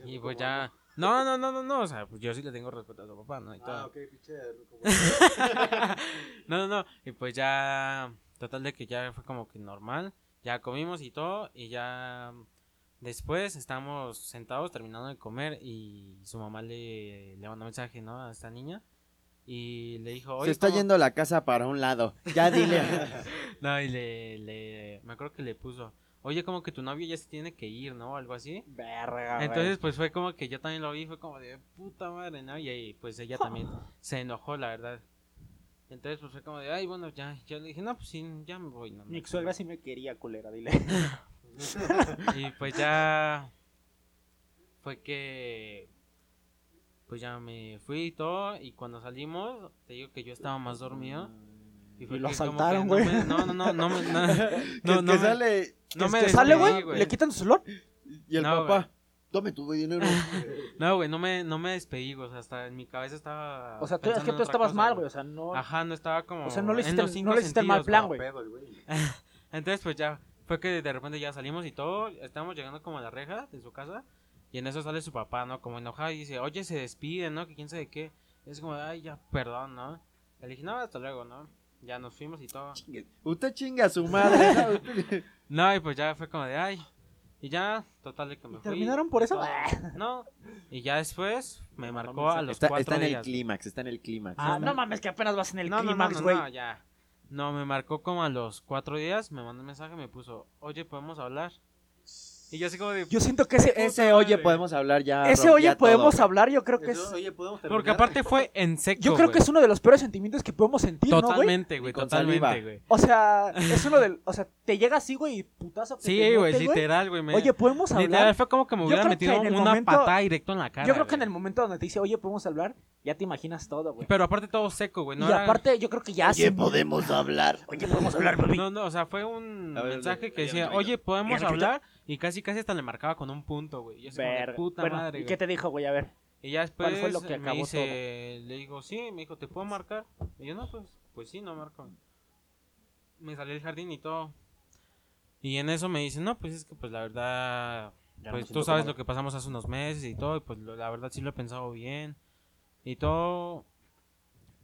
Y pues ya... No, no, no, no, no, o sea, pues yo sí le tengo respeto a su papá, ¿no? Y todo. Ah, ok, pinche. como- no, no, no. Y pues ya, total de que ya fue como que normal. Ya comimos y todo. Y ya después estamos sentados terminando de comer y su mamá le, le mandó mensaje, ¿no? A esta niña. Y le dijo, oye, Se está ¿cómo-" yendo la casa para un lado. Ya dile. No, y le, le, me acuerdo que le puso, oye, como que tu novio ya se tiene que ir, ¿no? Algo así. Verga, güey. Entonces, pues fue como que yo también lo vi, fue como de puta madre, ¿no? Y ahí, pues ella también se enojó, la verdad. Entonces, pues fue como de, ay, bueno, ya. Yo le dije, no, pues sí, ya me voy, ¿no? Mi ex suegra sí me quería, culera, dile. Y pues ya. Fue que. Pues ya me fui y todo. Y cuando salimos, te digo que yo estaba más dormido. Y fue lo que que asaltaron, no güey. No, no, no, no, me- no, que no, que no me- sale. no que me que ¿Sale, despedí, güey? ¿Le quitan su celular? Y el No, papá. Dame tu dinero. No, güey, no me, no me despedí, güey. O sea, hasta en mi cabeza estaba. O sea, tú, es que tú estabas cosa, mal, güey. O sea, no. Ajá, no estaba como. O sea, no le hiciste, el- no le hiciste el mal plan, güey. Entonces, pues ya, fue que de repente ya salimos y todo, estábamos llegando como a la reja de su casa, y en eso sale su papá, ¿no? Como enojado y dice, oye, se despide, ¿no? Que quién sabe qué. Y es como, ay, ya, perdón, ¿no? Le dije, no, hasta luego, ¿no? Ya nos fuimos y todo. Usted chinga a su madre. ¿no? No, y pues ya fue como de, ay. Y ya, total de que me fui. ¿Terminaron por eso? todo. No. Y ya después me marcó a los Está, cuatro está en el clímax, está en el clímax. Ah, no mames, que apenas vas en el no, no, no, clímax, no, güey. no, ya. No, me marcó como a los cuatro días, me mandó un mensaje, me puso, oye, ¿podemos hablar? Y yo así como de... Yo siento que ese, Ese oye, podemos hablar ya. ese oye podemos todo. hablar, yo creo que Eso, es... Oye, podemos Porque terminar? aparte fue en seco, Yo creo que es uno de los peores sentimientos que podemos sentir, ¿no, güey? Totalmente, güey, totalmente, güey. O sea, es uno del... O sea, te llega así, güey, y putazo que te Sí, güey, mete, literal, güey. me- Oye, ¿podemos Literal, hablar? fue como que me Yo hubiera creo que metido en el una momento- patada directo en la cara, Yo creo que en güey. el momento donde te dice, oye, ¿podemos hablar? Ya te imaginas todo, güey. Pero aparte todo seco, güey. No y era- aparte, yo creo que ya... Oye, se- podemos hablar. Oye, ¿podemos hablar, papi? No, no, o sea, fue un A ver, mensaje que oye, decía, oye, oye, ¿podemos hablar? Y casi, casi hasta le marcaba con un punto, güey. Yo Verga. puta Bueno, madre, ¿y qué te dijo, güey? A ver. Y ya después ¿Cuál fue lo que me dice, le digo, sí, me dijo, ¿te puedo marcar? Y yo, no, pues, pues sí, no marco. Me salí del jardín y todo. Y en eso me dice, no, pues es que pues la verdad, Ya pues tú sabes lo que pasamos hace unos meses y todo, y pues lo- la verdad sí lo he pensado bien y todo.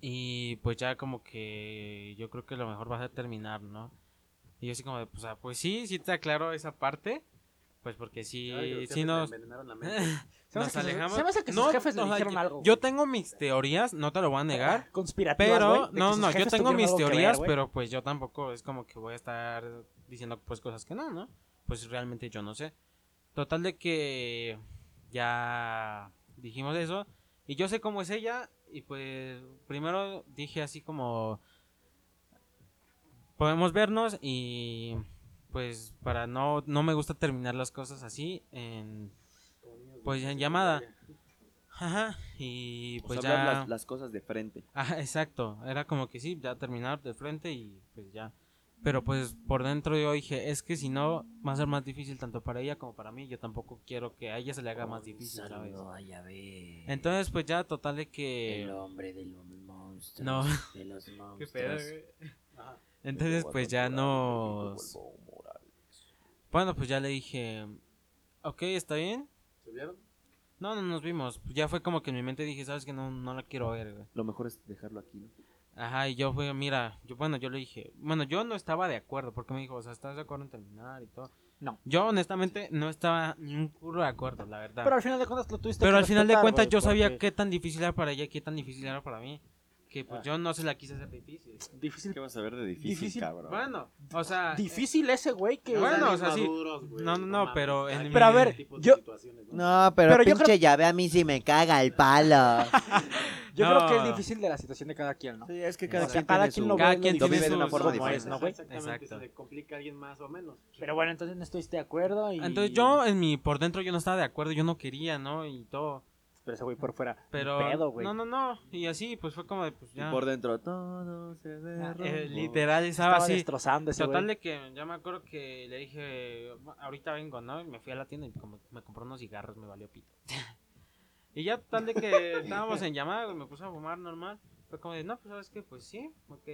Y pues ya como que yo creo que lo mejor va a ser terminar, ¿no? Y yo así como de, pues, ah, pues sí, sí te aclaro esa parte, pues porque sí, Ay, sí nos... envenenaron la mente. Se me Nos alejamos. se me hace que sus No, jefes le o sea, dijeron yo- algo. Yo tengo mis teorías, no te lo voy a negar. Conspirativas, Pero, que no, no, yo tengo mis ver, teorías, güey. pero pues yo tampoco es como que voy a estar diciendo pues cosas que no, ¿no? Pues realmente yo no sé. Total de que ya dijimos eso y yo sé cómo es ella y pues primero dije así como podemos vernos y pues para no no me gusta terminar las cosas así en pues en llamada. Ajá, y Pues pues hablar ya las, las cosas de frente. Ajá, exacto. Era como que sí, ya terminar de frente y pues ya. Pero pues por dentro yo dije, es que si no, va a ser más difícil tanto para ella como para mí. Yo tampoco quiero que a ella se le haga más difícil, ¿sabes? Yahvé. Entonces pues ya total de que... hombre de los monstruos. No. De los Qué monstruos. pedo, güey. Ajá. Entonces pues ya nos... Bueno, pues ya le dije, ok, está bien. ¿Se vieron? No, no nos vimos. Pues ya fue como que en mi mente dije, sabes que no, no la quiero ver, güey. Lo mejor es dejarlo aquí, ¿no? Ajá, y yo fui, mira, yo, bueno, yo le dije, bueno, yo no estaba de acuerdo, porque me dijo, o sea, ¿estás de acuerdo en terminar y todo? No. Yo, honestamente, no estaba ni un curro de acuerdo, la verdad. Pero al final de cuentas lo tuviste Pero que al final de cuentas yo sabía porque qué tan difícil era para ella y qué tan difícil era para mí. Que pues Ah. yo no se la quise hacer difícil. Difícil, ¿Qué vas a ver de difícil, Difícil. cabrón? Bueno, o sea... difícil ese güey que... Bueno, o sea, sí. inmaduros, güey, No, no, no, pero en Pero a ver, yo- situaciones, ¿no? No, pero, Pero pinche creo- llave a mí sí me caga el palo. Yo No. creo que es difícil de la situación de cada quien, ¿no? sí, es que O cada sea, quien cada tiene quien su- lo Cada ve, quien lo vive vive de una su- forma como diferente. es, ¿no, güey? Exactamente, Exacto. se le complica a alguien más o menos. Pero bueno, entonces no estuviste de acuerdo y... Entonces yo, en mi, por dentro yo no estaba de acuerdo, yo no quería, ¿no? Y todo. Pero ese güey por fuera... Pero... Pedo, güey. no, no, no. Y así, pues fue como de, pues Y ya. por dentro todo se derrumbó. Eh, literal, estaba Estaba así. destrozando ese Total güey. de que ya me acuerdo que le dije, ahorita vengo, ¿no? Y me fui a la tienda y como me compró unos cigarros, me valió pito. y ya tal de que estábamos en llamada, me puse a fumar normal. Fue como de, no, pues sabes que, pues sí, ok.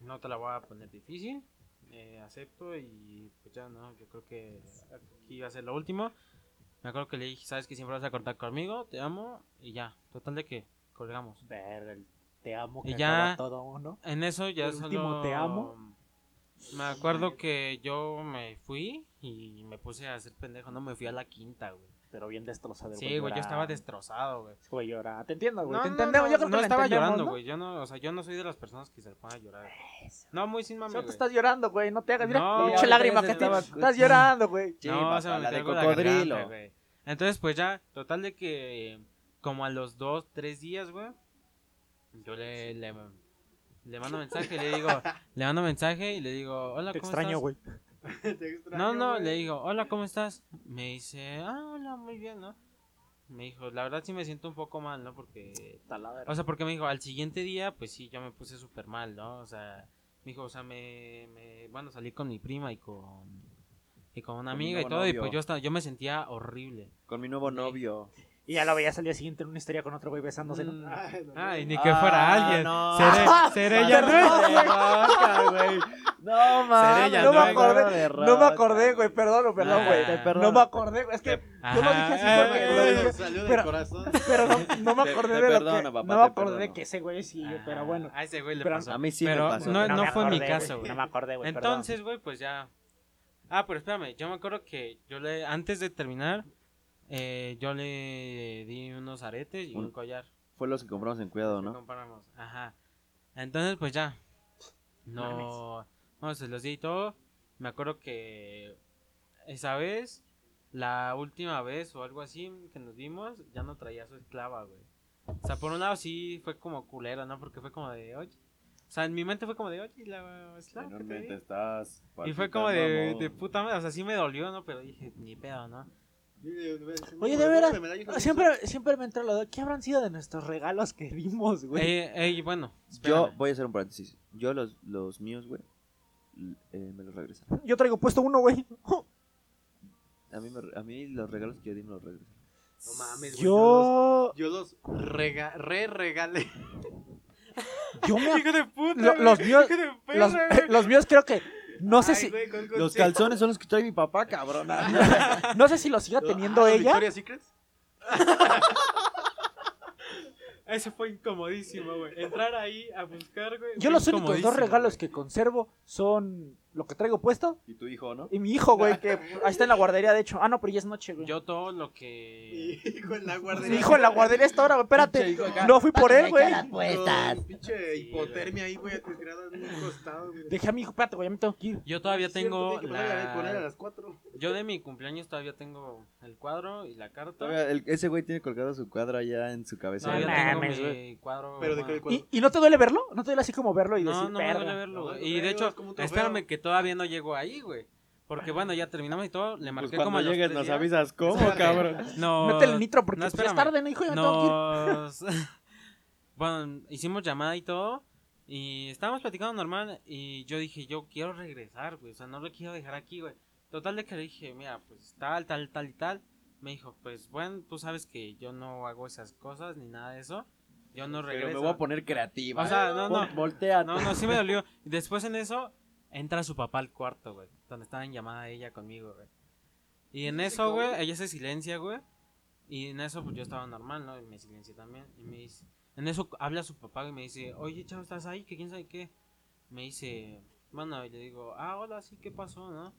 No te la voy a poner difícil. eh, acepto y pues ya, ¿no? Yo creo que aquí iba a ser lo último. Me acuerdo que le dije, sabes que siempre vas a cortar conmigo, te amo. Y ya, total de que colgamos. El te amo Y que ya- acaba todo, ¿no? En eso ya El solo... último te amo. Me acuerdo que yo me fui y me puse a hacer pendejo, no me fui a la quinta, güey. Pero bien destrozado. Sí, güey, yo estaba destrozado, güey. Güey llora. Te entiendo, güey. No, te no, entendemos. no, yo creo no que estaba llorando, ¿no? güey. Yo no, o sea, yo no soy de las personas que se ponen a llorar. No, muy sin mame, Solo te estás llorando, güey. No te hagas. Mira, No, ahorita lágrima que estaba- Estás llorando, güey. Sí, no, o sea, me la de cocodrilo. garganta, güey. Entonces, pues ya, total de que como a los dos, tres días, güey, yo le, le, le mando mensaje, le digo, le mando mensaje y le digo, hola, Te ¿cómo extraño, estás? güey. Te extraño, No, no, güey. le digo, hola, ¿cómo estás? Me dice, ah, hola, muy bien, ¿no? Me dijo, la verdad sí me siento un poco mal, ¿no? Porque, o sea, porque me dijo, al siguiente día, pues sí, yo me puse súper mal, ¿no? O sea, me dijo, o sea, me, me, bueno, salí con mi prima y con, y con una Con amiga y todo, y pues yo, estaba, yo me sentía horrible. Con mi nuevo novio. Y ya lo veías al día siguiente en una historia con otro güey besándose. Mm, Ay, no, Ay, no. ni que fuera Ah, alguien. no. Seré, seré. No mames. No me no, acordé, no me acordé, güey, perdón, perdón, güey. No me acordé, güey, es que yo lo dije así, güey, Pero corazón. pero no, no me acordé de lo que, papá, no me acordé perdono. que ese güey sí, pero bueno. A ese güey le pasó. a mí sí me pero pasó. No, No fue mi caso, güey. No me acordé, güey. Entonces, güey, pues ya. Ah, pero espérame, yo me acuerdo que yo le, antes de terminar, eh, yo le di unos aretes y un, Un- collar. Fue los que compramos en cuidado, que ¿no? compramos. Ajá. Entonces, pues ya. No, no, se los di y todo. Me acuerdo que esa vez, la última vez o algo así que nos dimos, ya no traía su esclava, güey. O sea, por un lado sí fue como culero, ¿no? Porque fue como de, oye. O sea, en mi mente fue como de, oye, la esclava que te Finalmente di?". estás. Y fue como de, de puta madre, o sea, sí me dolió, ¿no? Pero dije, ni pedo, ¿no? Oye, de veras, siempre, siempre me entra la duda, ¿qué habrán sido de nuestros regalos que dimos, güey? Eh, eh, bueno, Yo voy a hacer un paréntesis. Yo los, los míos, güey, eh, me los regresan. Yo traigo puesto uno, güey. A mí, me a mí los regalos que yo di me los regresan. No mames, güey, Yo, Yo los rega re regalé. yo me, Hijo de puta, Lo- güey, los míos- hijo de perra, los, güey. los míos creo que, no sé Ay, si, güey, con Los consejo. calzones son los que trae mi papá, cabrón. no sé si los siga teniendo Ah, ¿los ella. Victoria's Secrets? Ese fue incomodísimo, güey. Entrar ahí a buscar, güey. Yo los únicos dos regalos que conservo son lo que traigo puesto y tu hijo, ¿no? y mi hijo, güey, que ahí está en la guardería, de hecho. Ah, no, pero ya es noche, güey. Yo todo lo que. Hijo en la Mi guardería. hijo en la guardería está ahora, güey, espérate. No fui por él, güey. Pinche hipotermia ahí, güey, tirada en un costado, güey. Dejé a mi hijo, espérate, güey, ya me tengo que ir. Yo todavía tengo. Yo de mi cumpleaños todavía tengo el cuadro y la carta. Ese güey tiene colgado su cuadro allá en su cabeza. Todavía No tengo mames, mi cuadro. Pero de bueno. qué cuadro? ¿Y, ¿Y no te duele verlo? ¿No te duele así como verlo y No, decir, no me "Verga"? duele verlo, No, Y de hecho, espérame que todavía no llego ahí, güey. Porque bueno, ya terminamos y todo. Le Pues marqué cuando como a los llegues tres nos días. avisas cómo, cabrón. No. Métele el nitro porque no, pues, ya es tarde, ¿no, hijo? Ya me tengo que ir. Nos... bueno, hicimos llamada y todo. Y estábamos platicando normal. Y yo dije, yo quiero regresar, güey. O sea, no lo quiero dejar aquí, güey. Total de que le dije, mira, pues tal, tal, tal y tal. Me dijo, pues bueno, tú sabes que yo no hago esas cosas ni nada de eso. Yo no Pero regreso. me voy a poner creativa. O sea, no, no. Voltea. No, no, sí me dolió. Después en eso, entra su papá al cuarto, güey. Donde estaba en llamada ella conmigo, güey. Y en eso, güey, ella se silencia, güey. Y en eso, pues yo estaba normal, ¿no? Y me silencié también. Y me dice, en eso habla su papá y me dice, oye, chavo, ¿estás ahí? ¿Que quién sabe qué? Me dice, bueno, y le digo, ah, hola, sí, ¿qué pasó, no?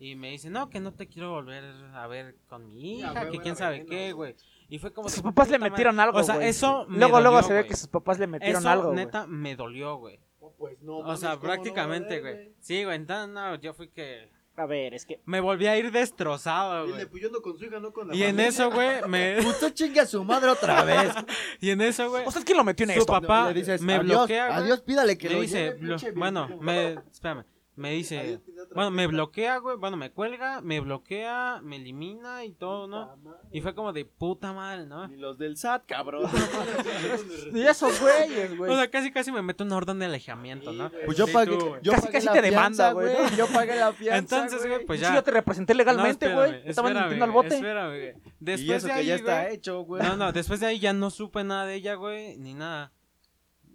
Y me dice, no, que no te quiero volver a ver con mi Ya, hija, que quién sabe qué, güey. Y fue como... Sus papás le madre. metieron algo, O sea, eso me Luego, luego se ve que sus papás le metieron Eso, algo, neta, me dolió, güey. No, pues no. O mames, sea, ¿cómo no va a prácticamente, güey. Sí, güey, entonces no, yo fui que... A ver, es que... Me volví a ir destrozado, güey. pues yo ando con su hija, no con la Y en familia. eso, güey, me... Usted chingue a su madre otra vez. Y en eso, güey, ¿O sea, quién lo metió en su esto? papá Le dices, me adiós, bloquea. Adiós, pídale que me lo dice, blo- bueno, me... Espérame. Me dice... Bueno, me bloquea, güey. Bueno, me cuelga, me bloquea, me elimina y todo, ¿no? Y fue como de puta madre, ¿no? Ni los del SAT, cabrón. Y esos güeyes, güey. O sea, casi casi me meto una orden de alejamiento, ¿no? Pues yo Sí, pagué, tú, yo Casi, pagué casi la te demanda, güey, Yo pagué la fianza, Entonces, güey, pues Sí, ya. yo te representé legalmente, güey. Estaban metiendo al bote. Espérame, güey. Después y eso de que ahí, ya está hecho, güey. No, no, después de ahí ya no supe nada de ella, güey, ni nada.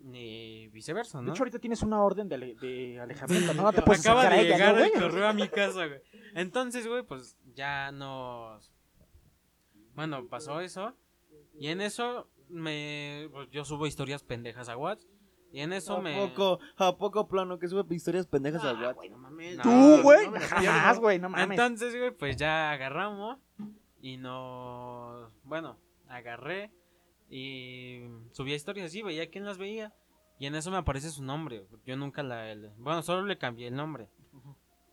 Ni viceversa, De ¿no? hecho, ahorita tienes una orden de, ale- de alejamiento, ¿no? No te puedes Acaba de ella, llegar ¿no, el correo a mi casa, güey. Entonces, güey, pues ya nos... Bueno, pasó eso. Y en eso me... pues, yo subo historias pendejas a WhatsApp. Y en eso ¿A me... poco, a poco plano que sube historias pendejas al Ah, WhatsApp? güey, no mames. No, Tú, güey. no Jamás, güey, no mames. Entonces, güey, pues ya agarramos y nos... Bueno, agarré y subía historias así, veía quién las veía. Y en eso me aparece su nombre. Yo nunca la... el- Bueno, solo le cambié el nombre.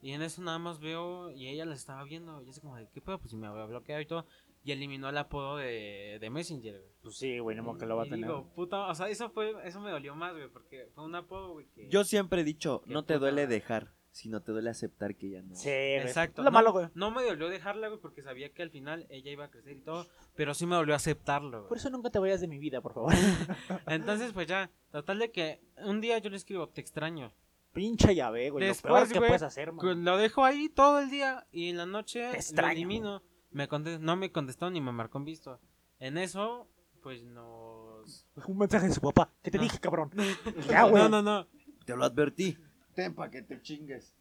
Y en eso nada más veo y ella la estaba viendo. Y así como de, ¿qué pedo? Pues si me había bloqueado y todo. Y eliminó el apodo de, de Messenger, güey. Pues sí, güey, no que lo va a tener. digo, puta, o sea, eso fue, eso me dolió más, güey, porque fue un apodo, güey, que... Yo siempre he dicho, no te puta duele dejar, sino te duele aceptar que ya no. Sí. Exacto. Lo no, malo, güey. No me dolió dejarla, güey, porque sabía que al final ella iba a crecer y todo, pero sí me dolió aceptarlo, Por güey. eso nunca te vayas de mi vida, por favor. Entonces, pues ya, total de que un día yo le escribo, te extraño. Pinche llave, güey. Después, lo peor que güey, puedes hacer, man. Lo dejo ahí todo el día y en la noche Te lo extraño. elimino. Me conte- no me contestó ni me marcó en visto. En eso, pues nos... Un mensaje de su papá. ¿Qué te No. dije, cabrón? Ya, güey. No, no, no. Te lo advertí. Ten pa' que te chingues.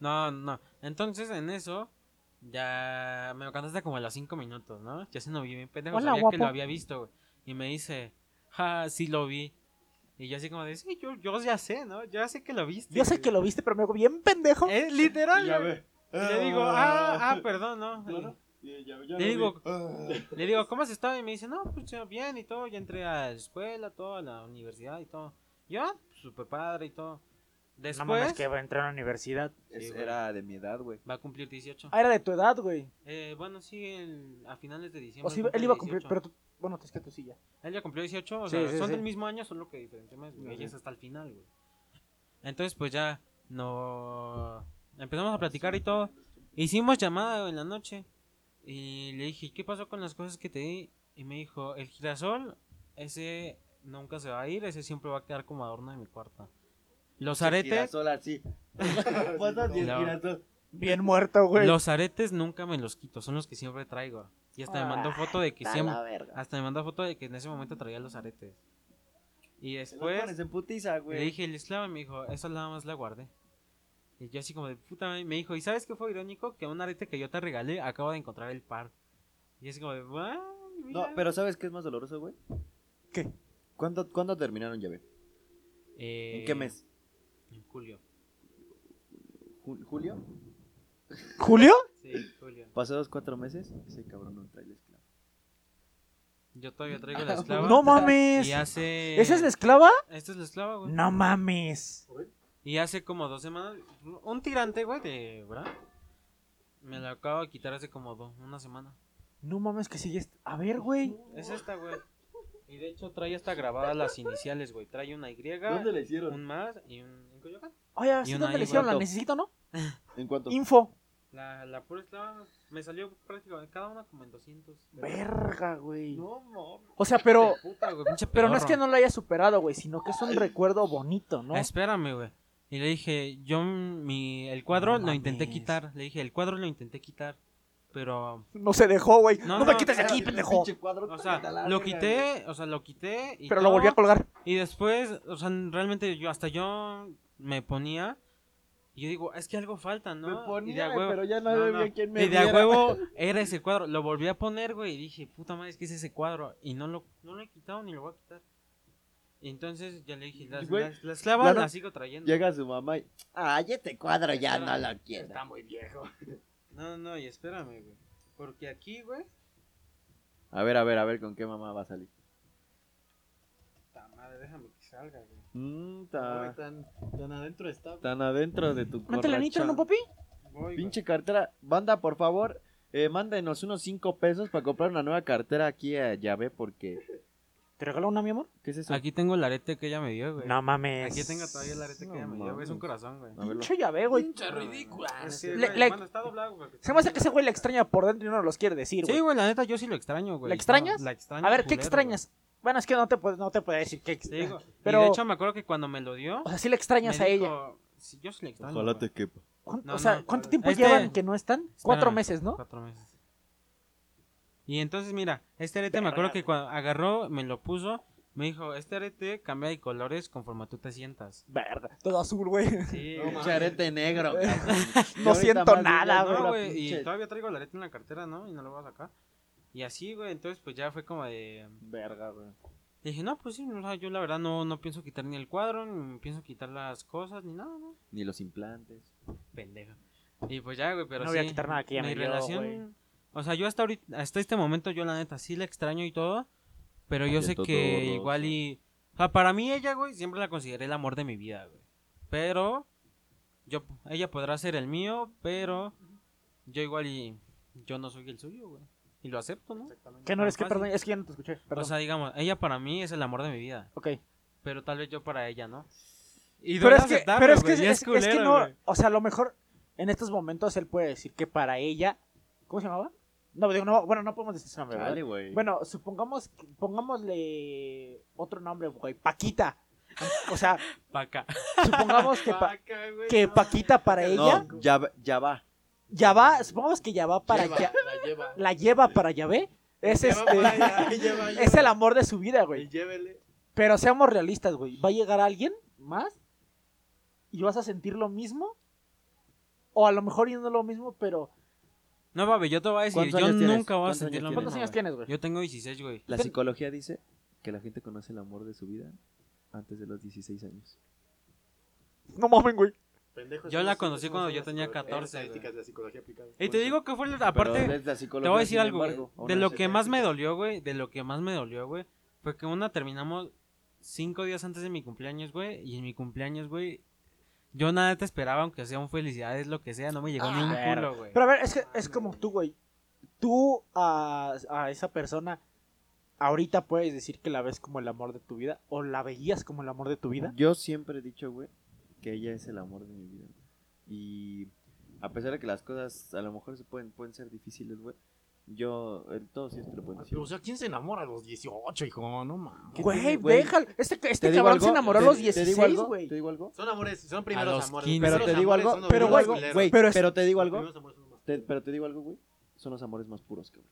No, no. Entonces en eso ya me lo contaste como a los cinco minutos, ¿no? Ya se no vi bien pendejo, Hola, sabía que lo había visto, güey. Y me dice, ja, sí lo vi. Y yo así como de, sí, yo, yo ya sé, ¿no? Yo ya sé que lo viste. Yo sé que lo viste, pero me hago bien pendejo. Es literal, Ya ve. Y le digo, ah, ah, perdón, ¿no? Claro. Y ya- ya Le digo-. Ah. Le digo, ¿cómo has estado? Y me dice, no, pues bien y todo. Ya entré a la escuela, todo, a la universidad y todo. Yo, súper padre y todo. No Después, mames, que va a entrar a la universidad. Es- Sí, era de mi edad, güey. va a cumplir 18. Ah, era de tu edad, güey. Eh, bueno, sí, el- a finales de diciembre. O cumple él iba a cumplir, 18. pero tú, bueno, es que tú sí ya. Él ya cumplió 18, o Sí, sea, sí, son sí. del mismo año, solo que diferente mes, güey. Ajá. Ella es hasta el final, güey. Entonces, pues ya, no... Empezamos a platicar y todo. Hicimos llamada en la noche. Y le dije, ¿qué pasó con las cosas que te di? Y me dijo, el girasol, ese nunca se va a ir, ese siempre va a quedar como adorno de mi cuarto. Los aretes, Girasol así. No. girasol. Bien muerto, güey. los aretes nunca me los quito, son los que siempre traigo. Y hasta me mandó Ah, foto de que A siempre... la verga. Hasta me mandó foto de que en ese momento traía los aretes. Y los después pones en putiza, güey. le dije el esclavo y me dijo, eso nada más la guardé. Y yo así como de puta madre, me dijo, ¿y sabes qué fue irónico? Que un arete que yo te regalé acabo de encontrar el par. Y así como de, "Ah, mira". No, pero ¿sabes qué es más doloroso, güey? ¿Qué? ¿Cuándo, ¿Cuándo terminaron llave? Eh, ¿En qué mes? Julio. Ju- ¿Julio? ¿Julio? Sí, julio. Pasados cuatro meses, ese cabrón no trae el esclavo. Yo todavía traigo la esclava. No mames. Y hace... ¿Esa es la esclava? Esta es la esclava, güey. No mames. Y hace como dos semanas, un tirante, güey, de, ¿verdad? Me lo acabo de quitar hace como dos, una semana. No mames que sigues. A ver, güey. Es esta, güey. Y de hecho trae hasta grabadas las iniciales, güey. Trae una Y, ¿Dónde le hicieron? un más y un... Oye, ¿sí una dónde le hicieron? La necesito, ¿no? ¿En cuánto? Info. La, la pura esclava me salió prácticamente cada una como en 200. Verga, güey. No, no. O sea, pero. Puta, güey, pinche Pero no es que no lo haya superado, güey, sino que es un recuerdo bonito, ¿no? Espérame, güey. Y le dije, yo mi, el cuadro No lo intenté mames. quitar. Le dije, el cuadro lo intenté quitar. Pero, No se dejó, güey. No, No, me quites de aquí, pendejo. o sea, la lo quité, o sea, lo quité. Y Pero lo volví a colgar. Y después, o sea, realmente yo, hasta yo me ponía. Y yo digo, es que algo falta, ¿no? Me y de ponía, huevo, pero ya no, No, no. quien me y de a huevo era ese cuadro. Lo volví a poner, güey. Y dije, puta madre, es que es ese cuadro. Y no lo, no lo he quitado ni lo voy a quitar. Y entonces ya le dije, la, Güey, la- la esclava la la, no- sigo trayendo. Llega su mamá y. Ay, este cuadro ya no lo quiero. Está muy viejo. No, no, y espérame, güey. Porque aquí, güey. A ver, a ver, a ver con qué mamá va a salir. Puta madre, déjame que salga, güey. Mmm, ta- tan, tan adentro está. tan adentro de tu ¿No te la nitro, no, corracha. papi? Voy, güey. Pinche cartera. Banda, por favor, eh, mándenos unos 5 pesos para comprar una nueva cartera aquí a llave porque... ¿Te regaló una, mi amor? ¿Qué es eso? Aquí tengo el arete que ella me dio, güey. No mames. Aquí tengo todavía el arete que No ella me dio, güey. Es un mames. corazón, güey. A verlo. Pinche llave, güey. Pinche ridícula. Sí, Le- güey, le- bueno, está doblado, güey. Se me hace que ese güey le extraña por dentro y no nos los quiere decir, güey. Sí, güey, la neta, yo sí lo extraño, güey. ¿La extrañas? No, la extraño. A ver, ¿qué culero, extrañas? Bueno, es que no te puedo, no te puedo decir qué güey. Sí. Pero- Y de hecho, me acuerdo que cuando me lo dio. O sea, sí le extrañas a dijo- ella. Sí, yo sí le extraño. Ojalá te quepa. ¿Cuánto- No, o sea, no, ¿cuánto tiempo este- llevan que no están? Cuatro meses, ¿no? Cuatro meses. Y entonces, mira, este arete me acuerdo que cuando agarró, me lo puso, me dijo, este arete cambia de colores conforme tú te sientas. Verga, todo azul, güey. Sí, Pinche arete negro. No siento nada, güey. no No, y todavía traigo el arete en la cartera, ¿no? Y no lo voy a sacar. Y así, güey, entonces pues ya fue como de... Verga, güey. Dije, no, pues sí, o sea, yo la verdad no, no pienso quitar ni el cuadro, ni pienso quitar las cosas, ni nada, ¿no? Ni los implantes. Pendejo. Y pues ya, güey, pero No sí. voy a quitar nada que ella mi me relación... O sea, yo hasta ahorita, hasta este momento, yo la neta sí la extraño y todo, pero yo sé que todo igual y... O sea, para mí ella, güey, siempre la consideré el amor de mi vida, güey. Pero... Yo, ella podrá ser el mío, pero... Yo igual y... Yo no soy el suyo, güey. Y lo acepto, ¿no? ¿Qué no eres que? Perdón, es que ya no te escuché. Perdón. O sea, digamos, ella para mí es el amor de mi vida. ok. Pero tal vez yo para ella, ¿no? Y Pero es que, pero es que, y es, es que culero, no, o sea, a lo mejor en estos momentos él puede decir que para ella, ¿cómo se llamaba? No, digo, no, bueno, no podemos decir su nombre, ¿verdad? Dale, güey. Bueno, supongamos, que- pongámosle otro nombre, güey, Paquita. O sea, Pa' acá. supongamos que, pa- Paca, güey, que no. Paquita para ella No, ya, va- ya va. ya va, supongamos que ya va para ya, lleva. la lleva para Yahvé. Es este para allá, lleva, es el amor de su vida, güey. llévele. Pero seamos realistas, güey. ¿Va a llegar alguien más? ¿Y vas a sentir lo mismo? O a lo mejor y no lo mismo, pero No, papi, yo te voy a decir, ¿Cuántos yo tienes? nunca voy a ¿Cuántos sentir lo tienes? ¿cuántos mismo, años tienes, güey? Yo tengo 16, güey. La psicología dice que la gente conoce el amor de su vida antes de los 16 años. No mames, güey. Yo la no- conocí cuando yo tenía las 14, estadísticas de la psicología aplicada. Y te digo que fue, la- aparte, te voy a decir algo, güey. De lo que más me dolió, güey, de lo que más me dolió, güey, fue que una terminamos cinco días antes de mi cumpleaños, güey, y en mi cumpleaños, güey, yo nada te esperaba, aunque sea un felicidades, lo que sea, no me llegó ni un verga. culo, güey. Pero a ver, es que es como tú, güey. Tú a, a esa persona ahorita puedes decir que la ves como el amor de tu vida o la veías como el amor de tu vida. Yo siempre he dicho, güey, que ella es el amor de mi vida. Y a pesar de que las cosas a lo mejor se pueden, pueden ser difíciles, güey, yo, en todo sí te lo puedo decir. O sea, ¿quién se enamora a los 18, hijo? No mames. ¿Qué Güey, déjalo. Este, este ¿Te digo cabrón se enamoró a ¿Te- los te digo 16, algo? güey. ¿Te digo algo? Son amores, son primeros los amores. 15. Pero te digo algo, pero, güey, Pero pero, te digo algo, te- pero te digo algo, güey, son los amores más puros, cabrón.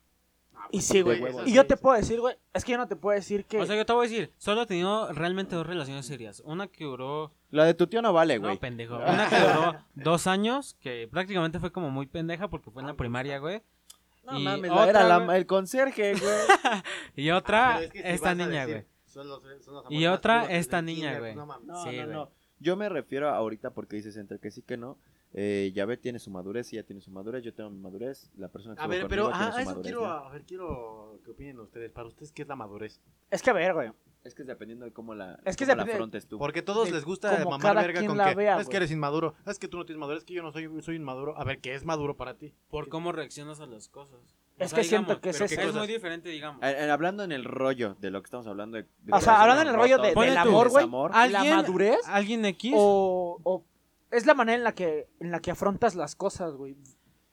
Y sí, güey. Huevos. Y yo te puedo decir, güey, es que yo no te puedo decir que... O sea, yo te voy a decir, solo he tenido realmente dos relaciones serias. Una que duró, La de tu tío no vale, güey. no, pendejo, una que duró dos años, que prácticamente fue como muy pendeja porque fue en la primaria, güey. no y mames, otra, era la- el conserje, güey. Y otra, Ah, Pero es que si esta niña, güey. son los- son los Y otra, esta niña, güey. no mames. No, Sí, no, güey. no. Yo me refiero a ahorita porque dices entre que sí que no. Eh, Yahvé tiene su madurez, ella tiene su madurez, yo tengo mi madurez, la persona que A ver, pero ah, su eso madurez, quiero, ¿no? a ver, quiero que opinen ustedes. Para ustedes, ¿qué es la madurez? Es que a ver, güey. Es que es dependiendo de cómo la, Es que cómo la afrontes tú. Porque a todos De les gusta mamar verga con la que vea, es que eres inmaduro, es que tú no tienes madurez, es que yo no soy, soy inmaduro. A ver, ¿qué es maduro para ti? Por cómo reaccionas a las cosas. Es que siento que es eso. muy diferente, digamos. En- en- hablando en el rollo de lo que estamos hablando de, de O sea, hablando en el rollo de- amorosa, del de amor, güey, ¿La ¿Alguien- madurez? ¿Alguien X? O, o es la manera en la que en la que afrontas las cosas, güey.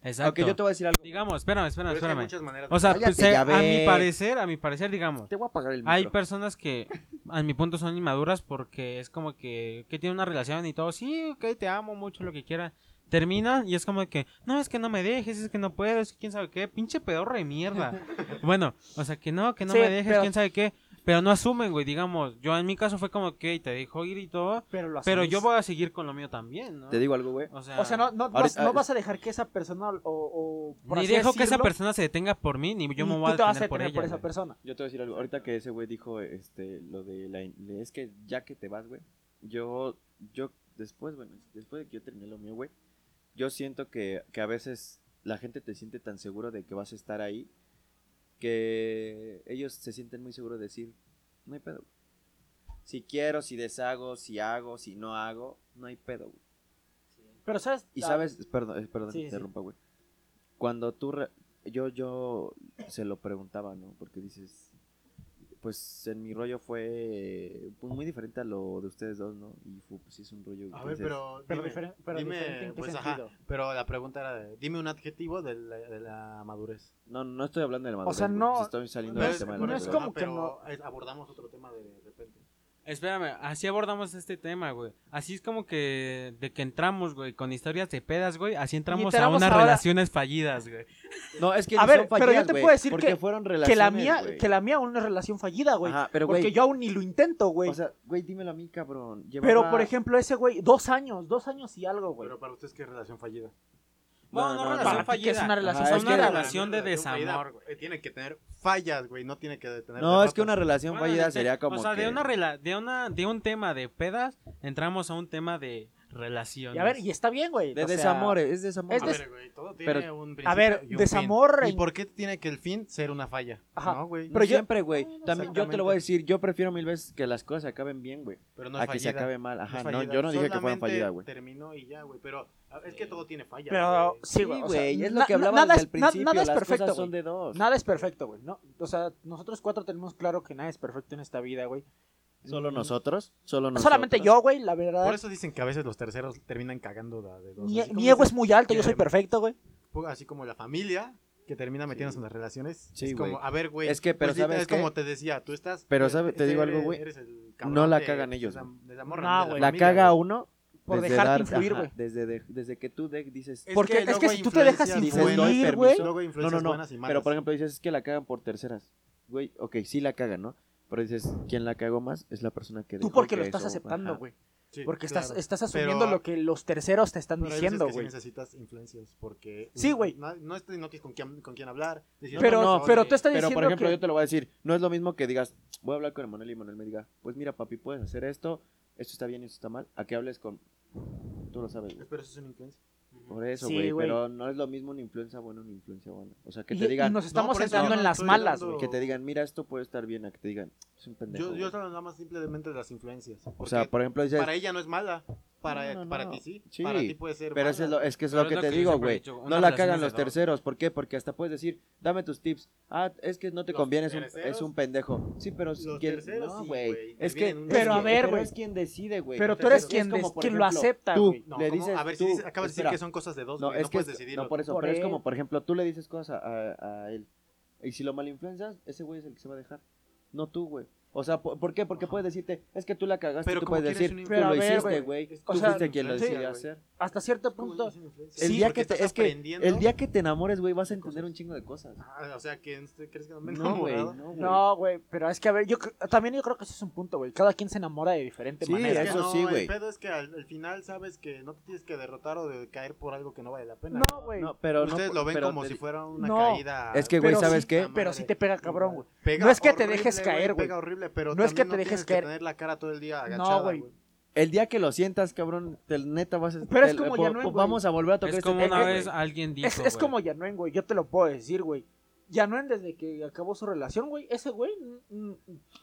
Exacto. Aunque yo te voy a decir algo. Digamos, espérame, espérame, Pero hay espérame. muchas maneras. O sea, Cállate, pues, eh, a mi parecer, a mi parecer, digamos, Te voy a apagar el hay micro. personas que a mi punto son inmaduras porque es como que, que tienen una relación y todo, sí, ok, te amo mucho, lo que quiera. Termina y es como que, no, es que no me dejes, es que no puedo, es que quién sabe qué, pinche pedorro de mierda. bueno, o sea, que no, que no Sí, me dejes, pero- quién sabe qué. Pero no asumen, güey, digamos. Yo en mi caso fue como que te dejo ir y todo, Pero lo pero yo voy a seguir con lo mío también, ¿no? Te digo algo, güey. O sea, O sea, no, no, no- Ahorita- no vas a dejar que esa persona o... o por ni dejo que esa decirlo, persona se detenga por mí, ni yo me voy a te vas a detener por ella. por esa güey. persona. Yo te voy a decir algo. Ahorita que ese güey dijo este, lo de la... Es que ya que te vas, güey. Yo, yo, después, bueno, después de que yo terminé lo mío, güey. Yo siento que, que a veces la gente te siente tan seguro de que vas a estar ahí. Que ellos se sienten muy seguros de decir, no hay pedo. Si quiero, si deshago, si hago, si no hago, no hay pedo, güey. Pero sabes... Y la- sabes, perdón, eh, perdón, Sí, sí. interrumpa, güey. Cuando tú, re- yo, yo se lo preguntaba, ¿no? Porque dices, pues en mi rollo fue pues, muy diferente a lo de ustedes dos, ¿no? Y fue, pues sí es un rollo. A ver, pero, Pero, dime, diferen- pero dime, diferente en qué pues, ajá, sentido. pero la pregunta era, de, dime un adjetivo de la, de la madurez. No, no estoy hablando de la madurez. sea, güey, no- Estoy saliendo no del es- tema de no la es madurez. como que pero es- abordamos otro tema de repente. Espérame, así abordamos este tema, güey. Así es como que de que entramos, güey, con historias de pedas, güey. Así entramos a unas ahora- relaciones fallidas, güey. No, es que A ni ver, son pero yo te güey, puedo decir que- fueron Que relaciones, la mía, güey. que la mía no es relación fallida, güey. Ajá, pero Porque güey, yo aún ni lo intento, güey. o sea, güey, dímelo a mí, cabrón. Pero, por ejemplo, ese güey, dos años, dos años y algo, güey. Pero para ustedes, ¿qué relación fallida? Bueno, No, no, no, relación para ti, ¿qué fallida. es una relación Ajá, es es una relación de desamor, güey. Tiene que tener fallas, güey, no tiene que tener No, es que derrotas. una relación Bueno, fallida de- sería como O sea, que... de una rela de una de un tema de pedas entramos a un tema de relaciones. Y a ver, y está bien, güey. De o sea, desamores, es desamor. es A des- ver, güey, todo tiene Pero- un principio A ver, y un desamor fin. ¿Y por qué tiene que el fin ser una falla? Ajá. No, güey. Pero Pero yo- siempre, güey. También yo te lo voy a decir, yo prefiero mil veces que las cosas se acaben bien, güey. Pero no es a que se fallida. acabe mal. No Ajá, no, fallida. yo no dije que fueran fallidas, güey. Terminó y ya, güey. Pero a- es que todo tiene fallas. Pero güey. sí, güey. o sea, güey, es lo que hablaba desde es- el principio, Nada es las perfecto, cosas güey. son de dos. Nada es perfecto, güey. ¿no? O sea, nosotros cuatro tenemos claro que nada es perfecto en esta vida, güey. Solo nosotros, solo nosotros. Solamente yo, güey, la verdad. Por eso dicen que a veces los terceros terminan cagando de, de dos. Mi, ego es muy alto, yo soy perfecto, güey. Así como la familia, que termina metiéndose en las relaciones. Sí, es como, a ver, güey. Es que, pero pues, ¿sabes es qué? como te decía, tú estás. Pero, eh, ¿sabe? Te digo algo, güey. No la cagan de ellos, de morra, No, de la güey. La caga güey. uno. Por desde dejarte dar- influir, güey. Desde, de- desde que tú de- dices. Es Porque que es que si tú te dejas influir, güey. No, no, no. Pero por ejemplo dices es que la cagan por terceras. Güey, ok, sí la cagan, ¿no? Pero dices, ¿quién la cagó más? Es la persona que Tú porque que lo estás eso- aceptando, güey. Sí, Porque claro. estás, estás asumiendo Pero- lo que los terceros te están pero diciendo, que sí güey. necesitas influencias porque Sí, güey. no, no, es- no tienes con quién, con quién hablar. decir, Pero, no, no, pero tú estás Pero diciendo por ejemplo, que... yo te lo voy a decir, no es lo mismo que digas, voy a hablar con Emanuel y Manuel me diga, pues mira, papi, puedes hacer esto, esto está bien y esto está mal, a que hables con tú lo sabes, güey. Pero eso es una influencia. Por eso, güey, pero no es lo mismo una influencia buena o una influencia buena. O sea, que te y digan, nos estamos no en las malas, güey. que te digan, mira, esto puede estar bien, a que te digan, es un pendejo. Yo, yo güey". estaba hablando más simplemente de las influencias. o sea, por ejemplo, dices, para ella no es mala. Para, No, no, para no. ti sí. Sí, Para ti puede ser Pero eso es lo, es que es Pero lo es que lo te que digo, güey. No la cagan los terceros. ¿Por qué? Porque hasta puedes decir, dame tus tips. Ah, es que no te Los conviene, es un, terceros- es un pendejo. Sí, pero si los quien- terceros no, güey. Es que, Pero a que- ver, pero güey. es quien decide, güey. Pero tú eres quien, lo acepta, tú le dices a ver, tú, si acabas de decir que son cosas de dos, No, puedes es- decidirlo. no, por eso, pero es como, por ejemplo, tú le dices cosas a, a él. Y si lo malinfluencias, ese güey es el que se va a dejar. No tú, güey. O sea, ¿por, qué? Porque puedes decirte, es que tú la cagaste, Pero tú puedes quieres decir, tú Pero a lo ver, hiciste, güey. Tú o sea, fuiste quien lo decidió hacer. Hasta cierto ¿Cómo punto... El día que te, es que el día que te enamores, güey, vas a entender un chingo de cosas. Ah, o sea, que este- ¿crees que no me No, güey, enamorado? no, güey. No, güey, pero es que a ver, yo también yo creo que ese es un punto, güey. Cada quien se enamora de diferente Sí, manera. Es que eso no, sí, güey. El pedo es que al, al final sabes que no te tienes que derrotar o de caer por algo que no vale la pena. No, güey. No, pero Ustedes no, lo ven pero como si fuera una caída. Es que, güey, ¿sabes qué? Pero sí te pega cabrón, güey. No es que te dejes caer, güey. Horrible, pero No es que te dejes tienes que caer. tener la cara todo el día No, agachada, güey. güey. El día que lo sientas, cabrón, te, neta vas a... Pero es como Yanuen, güey. Vamos a volver a tocar Es este como tema, una güey. vez alguien dijo, Es, es como Yanuen, güey. Yo te lo puedo decir, güey. Yanuen, desde que acabó su relación, güey, ese güey, mm, mm,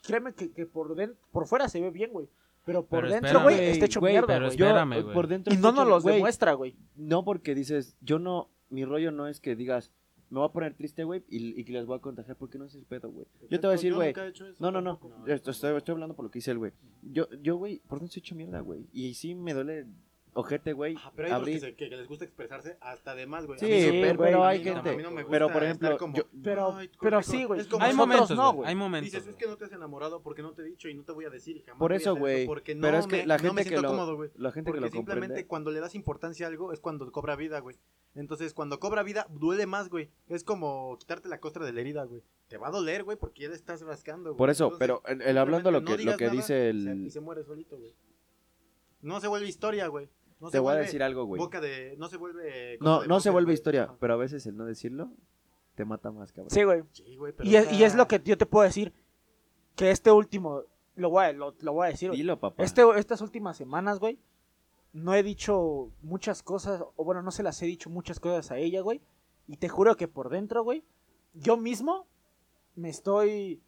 créeme que, que por, den- por fuera se ve bien, güey. Pero por Pero dentro, güey, está hecho güey, mierda, pero güey. Yo, Espérame, güey. por dentro Y no nos los demuestra, güey. No porque dices, yo no, mi rollo no es que digas, me voy a poner triste, güey, y, y que les voy a contagiar porque no es el pedo, güey. Yo te voy a decir, güey, he no, no, no, esto- estoy, estoy hablando por lo que dice el güey. Yo, yo, güey, por dentro estoy hecho mierda, güey. Y sí me duele ojete, güey, Ajá, pero hay otros abrir. que, se- que- que les gusta expresarse hasta de más, güey. Sí, pero, pero a hay no, gente. a mí no me gusta pero por ejemplo, estar como, yo- Pero- "Ay, pero sí, corte". güey. Hay momentos, no, güey. Hay momentos. Dices, es que no te has enamorado porque no te he dicho y no te voy a decir y jamás Por eso, güey. Porque no Pero es que me, la no gente me que siento lo- cómodo, güey. la gente que Porque lo simplemente comprende. cuando le das importancia a algo es cuando cobra vida, güey. Entonces, cuando cobra vida, duele más, güey. Es como quitarte la costra de la herida, güey. Te va a doler, güey, porque ya le estás rascando, güey. Por eso, Entonces, pero el, el hablando lo que, no lo que dice el... Y se muere solito, güey. No se vuelve historia, güey. No te se voy a vuelve decir algo, güey. Boca de... No se vuelve... No, no se vuelve historia, pero a veces el no decirlo te mata más, cabrón. Sí, güey. Sí, güey, pero Y es, y es está- lo que yo te puedo decir. Que este último, lo voy a, lo, lo voy a decir. Dilo, papá. Este, estas últimas semanas, güey, no he dicho muchas cosas, o bueno, no se las he dicho muchas cosas a ella, güey. Y te juro que por dentro, güey, yo mismo me estoy,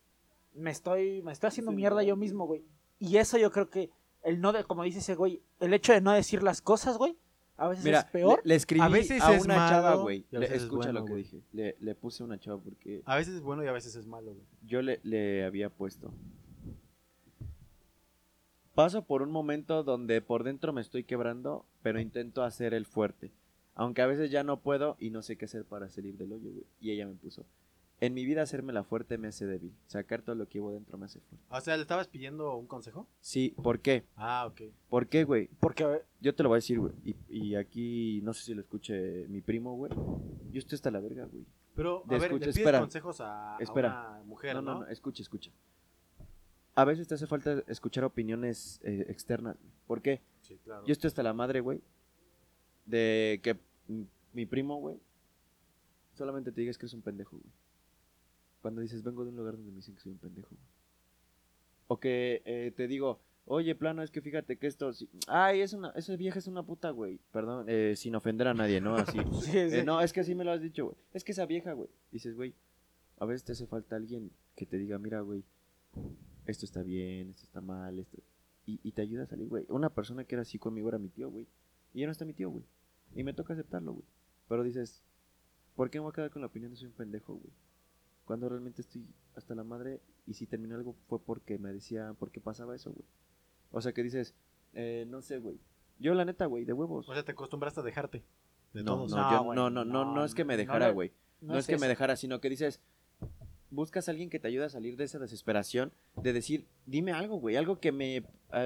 me estoy, me estoy haciendo Sí, mierda no. yo mismo, güey. Y eso yo creo que, el no de, como dice ese güey, el hecho de no decir las cosas, güey, a veces Mira, es peor. Le, le escribí A veces a es una malo chava, güey. y a Le- veces es Escucha bueno, lo que güey. dije. Le, le puse una chava porque A veces es bueno y a veces es malo, güey. yo le, le había puesto. Paso por un momento donde por dentro me estoy quebrando, pero intento hacer el fuerte. Aunque a veces ya no puedo y no sé qué hacer para salir del hoyo, güey. Y ella me puso. En mi vida hacerme la fuerte me hace débil. Sacar todo lo que llevo dentro me hace fuerte. O sea, ¿le estabas pidiendo un consejo? Sí, ¿por qué? Ah, ok. ¿Por qué, güey? Porque, Yo te lo voy a decir, güey. Y, y aquí, no sé si lo escuche mi primo, güey. Yo estoy hasta la verga, güey. Pero, a De ver, escucha, le pides espera. consejos a, a Espera. una mujer, no, ¿no? no, no, escucha, escucha. A veces te hace falta escuchar opiniones eh, externas. güey. ¿Por qué? Sí, claro. Yo estoy hasta la madre, güey. De que mi primo, güey, solamente te digas que es un pendejo, güey. Cuando dices, vengo de un lugar donde me dicen que soy un pendejo, güey. O que eh, te digo, oye, plano, es que fíjate que esto... sí- Ay, es una, esa vieja es una puta, güey. Perdón, eh, sin ofender a nadie, ¿no? Así. sí, sí. Eh, no, es que así me lo has dicho, güey. Es que esa vieja, güey. Dices, güey, a veces te hace falta alguien que te diga, mira, güey, esto está bien, esto está mal, esto... Y, y te ayuda a salir, güey. Una persona que era así conmigo era mi tío, güey. Y ya no está mi tío, güey. Y me toca aceptarlo, güey. Pero dices, ¿por qué me voy a quedar con la opinión de soy un pendejo, güey? Cuando realmente estoy hasta la madre y si terminó algo fue porque me decía, porque pasaba eso, güey. O sea que dices, eh, no sé, güey. Yo la neta, güey, de huevos. O sea, te acostumbraste a dejarte. De No, todos. no, No, yo, güey, no, no, no, no, no es que me dejara, güey. No, es, que me dejara, sino que dices, buscas a alguien que te ayude a salir de esa desesperación, de decir, dime algo, güey, algo que me,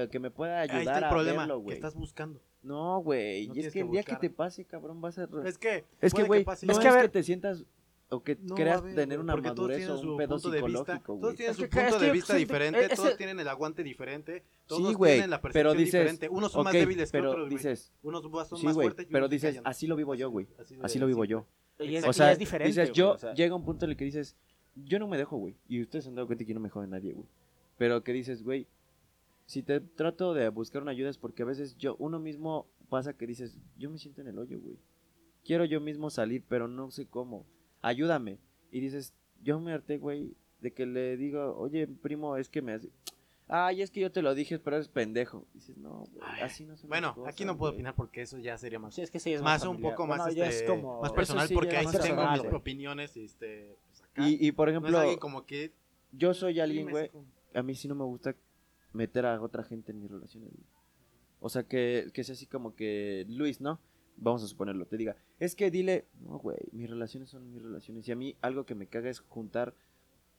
que me pueda Ahí ayudar está el a problema, verlo, que estás buscando. No, güey, No y es que que el día que te pase, cabrón, vas a... Es que, Es que, güey, no Es es que, a que, ver- te sientas o que No, creas ver, tener una todos madurez tienen o un pedo psicológico, Todos güey. tienen Es su que- punto de que vista diferente, ese- todos tienen el aguante diferente, todos Sí, güey, tienen la pero percepción dices, diferente. Unos son más ok, débiles que pero otros, güey. dices, Unos más- son sí, más güey, fuertes y pero dices, callan. así lo vivo yo, güey. Así Así lo vivo yo. Y es, O y sea, es diferente, dices, yo o sea, llega un punto en el que dices, yo no me dejo, güey. Y ustedes se han dado cuenta que yo no me dejo de nadie, güey. Pero que dices, güey, si te trato de buscar una ayuda es porque a veces yo, uno mismo pasa que dices, yo me siento en el hoyo, güey. Quiero yo mismo salir, pero no sé cómo. Ayúdame. Y dices, yo me harté, güey, de que le digo, oye, primo, es que me hace... Ay, es que yo te lo dije, pero eres pendejo. Dices, no, güey, así no son Bueno, cosas, aquí no puedo güey". opinar porque eso ya sería más, sí, es que sí es más un familiar. poco más, Bueno, ya es este, como- más personal sí, porque ahí sí más tengo mis güey. opiniones este, pues acá. Y, y por no ejemplo, es como que yo soy alguien, güey, a mí sí no me gusta meter a otra gente en mis relaciones. güey. O sea, que, que sea así como que Luis, ¿no? Vamos a suponerlo, te diga, es que dile, no, güey, mis relaciones son mis relaciones. Y a mí algo que me caga es juntar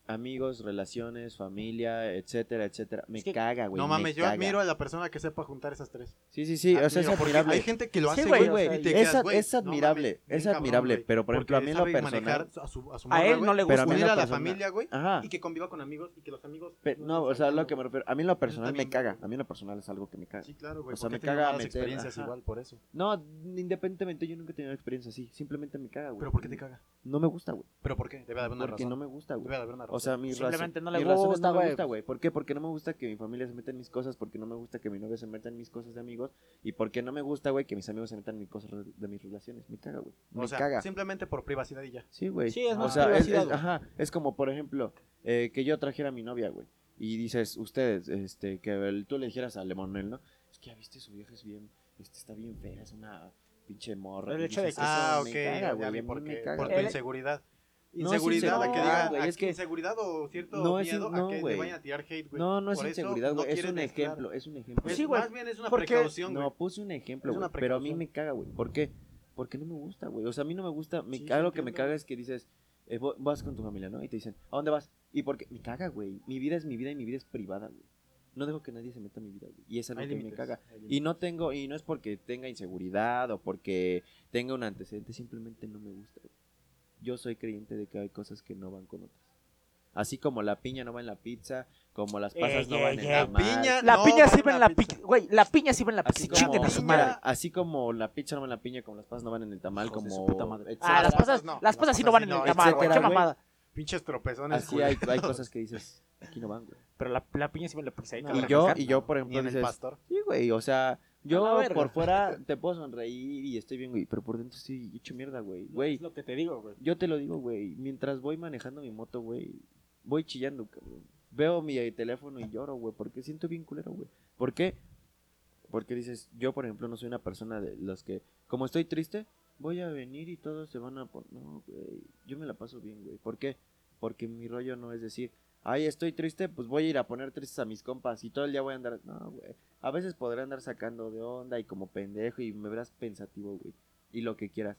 amigos, relaciones, familia, etcétera, etcétera. Me Es que- caga, güey. no me mames, yo caga. admiro a la persona que sepa juntar esas tres. Sí, sí, sí, o sea, es porque admirable. Hay gente que lo Sí, hace, güey, o sea, te es, ad- no admirable, mames, es admirable, pero por ejemplo, a porque mí en lo personal... manejar a su, a su A morra, él güey, no le Pero a gusta. mí en unir lo a la familia, güey, y que conviva con amigos y que los amigos... Pe- no, o sea, lo que me refiero, a mí en lo personal me caga, a mí en lo personal es algo que me caga. Sí, claro, güey, O sea, porque me caga meter- experiencias igual por eso. No, independientemente, yo nunca he tenido una experiencia así, simplemente me caga, güey. ¿Pero por qué te caga? No me gusta, güey. ¿Pero por qué? Debe de haber una Porque razón. no me gusta, güey. Debe de haber una razón. O sea, mi Simplemente razón- no le gusta, no me güey. gusta, güey. ¿Por qué? Porque no me gusta que mi familia se meta en mis cosas, porque no me gusta que mi novia se meta en mis cosas de amigos, y porque no me gusta, güey, que mis amigos se metan en mis cosas de mis relaciones. Me caga, güey. Me o sea, caga. simplemente por privacidad y ya. Sí, güey. Sí, es o más sea, es, privacidad, es- güey. ajá, es como, por ejemplo, eh, que yo trajera a mi novia, güey. Y dices, ustedes, este, que el- tú le dijeras a Lemonel, ¿no? Es que ya viste, su vieja es bien, este, está bien fea, es una pinche morra. El hecho de que- "Eso Ah, me ok, caga, ya mí por me qué. caga, Por tu güey". Inseguridad. No, es Inseguridad, a que diga, güey, a- es que- inseguridad o cierto No, es miedo in- a que te vayan a tirar hate, güey. No, no es Por inseguridad, güey, es un mezclar. ejemplo, es un ejemplo. Es- Sí, güey, Más bien es una porque- precaución, güey. No, puse un ejemplo, Es güey, pero a mí me caga, güey. ¿Por qué? Porque no me gusta, güey. O sea, a mí no me gusta. Me, Sí, algo sí que me caga es que dices, eh, vas con tu familia, ¿no? Y te dicen, ¿a dónde vas? ¿Y por qué? Me caga, güey. Mi vida es mi vida y mi vida es privada, güey. No dejo que nadie se meta en mi vida, güey. Y es algo Hay que me caga. Y no tengo, y no es porque tenga inseguridad o porque tenga un antecedente, simplemente no me gusta. güey. Yo soy creyente de que hay cosas que no van con otras. Así como la piña no va en la pizza, como las pasas Ey, no van ey, en ey. la tamal. Piña, La no, piña sí en va en la pizza. Güey, la piña sí va en la Así pizza. como, Chinguen a su piña- madre. así como la pizza no va en la piña, como las pasas no van en el tamal, de como... puta madre. Ah, las pasas, no, las pasas sí no van en el tamal, güey. Qué mamada. Pinches tropezones, Así hay, hay cosas que dices, aquí no van, güey. Pero la, la piña sí va en la pizza. ahí Y la yo, y yo, por ejemplo, en el dices, pastor. sí, güey, o sea, la yo por fuera te puedo sonreír y estoy bien, güey, pero por dentro estoy hecho mierda, güey. Güey, Es lo que te digo, güey. yo te lo digo, güey, mientras voy manejando mi moto, güey, voy chillando, cabrón. Veo mi eh, teléfono y lloro, güey, porque siento bien culero, güey. ¿Por qué? Porque dices, yo, por ejemplo, no soy una persona de los que, como estoy triste, voy a venir y todos se van a no, güey, yo me la paso bien, güey. ¿Por qué? Porque mi rollo no es decir, ay, estoy triste, pues voy a ir a poner tristes a mis compas y todo el día voy a andar, no, güey. A veces podré andar sacando de onda y como pendejo y me verás pensativo, güey. Y lo que quieras.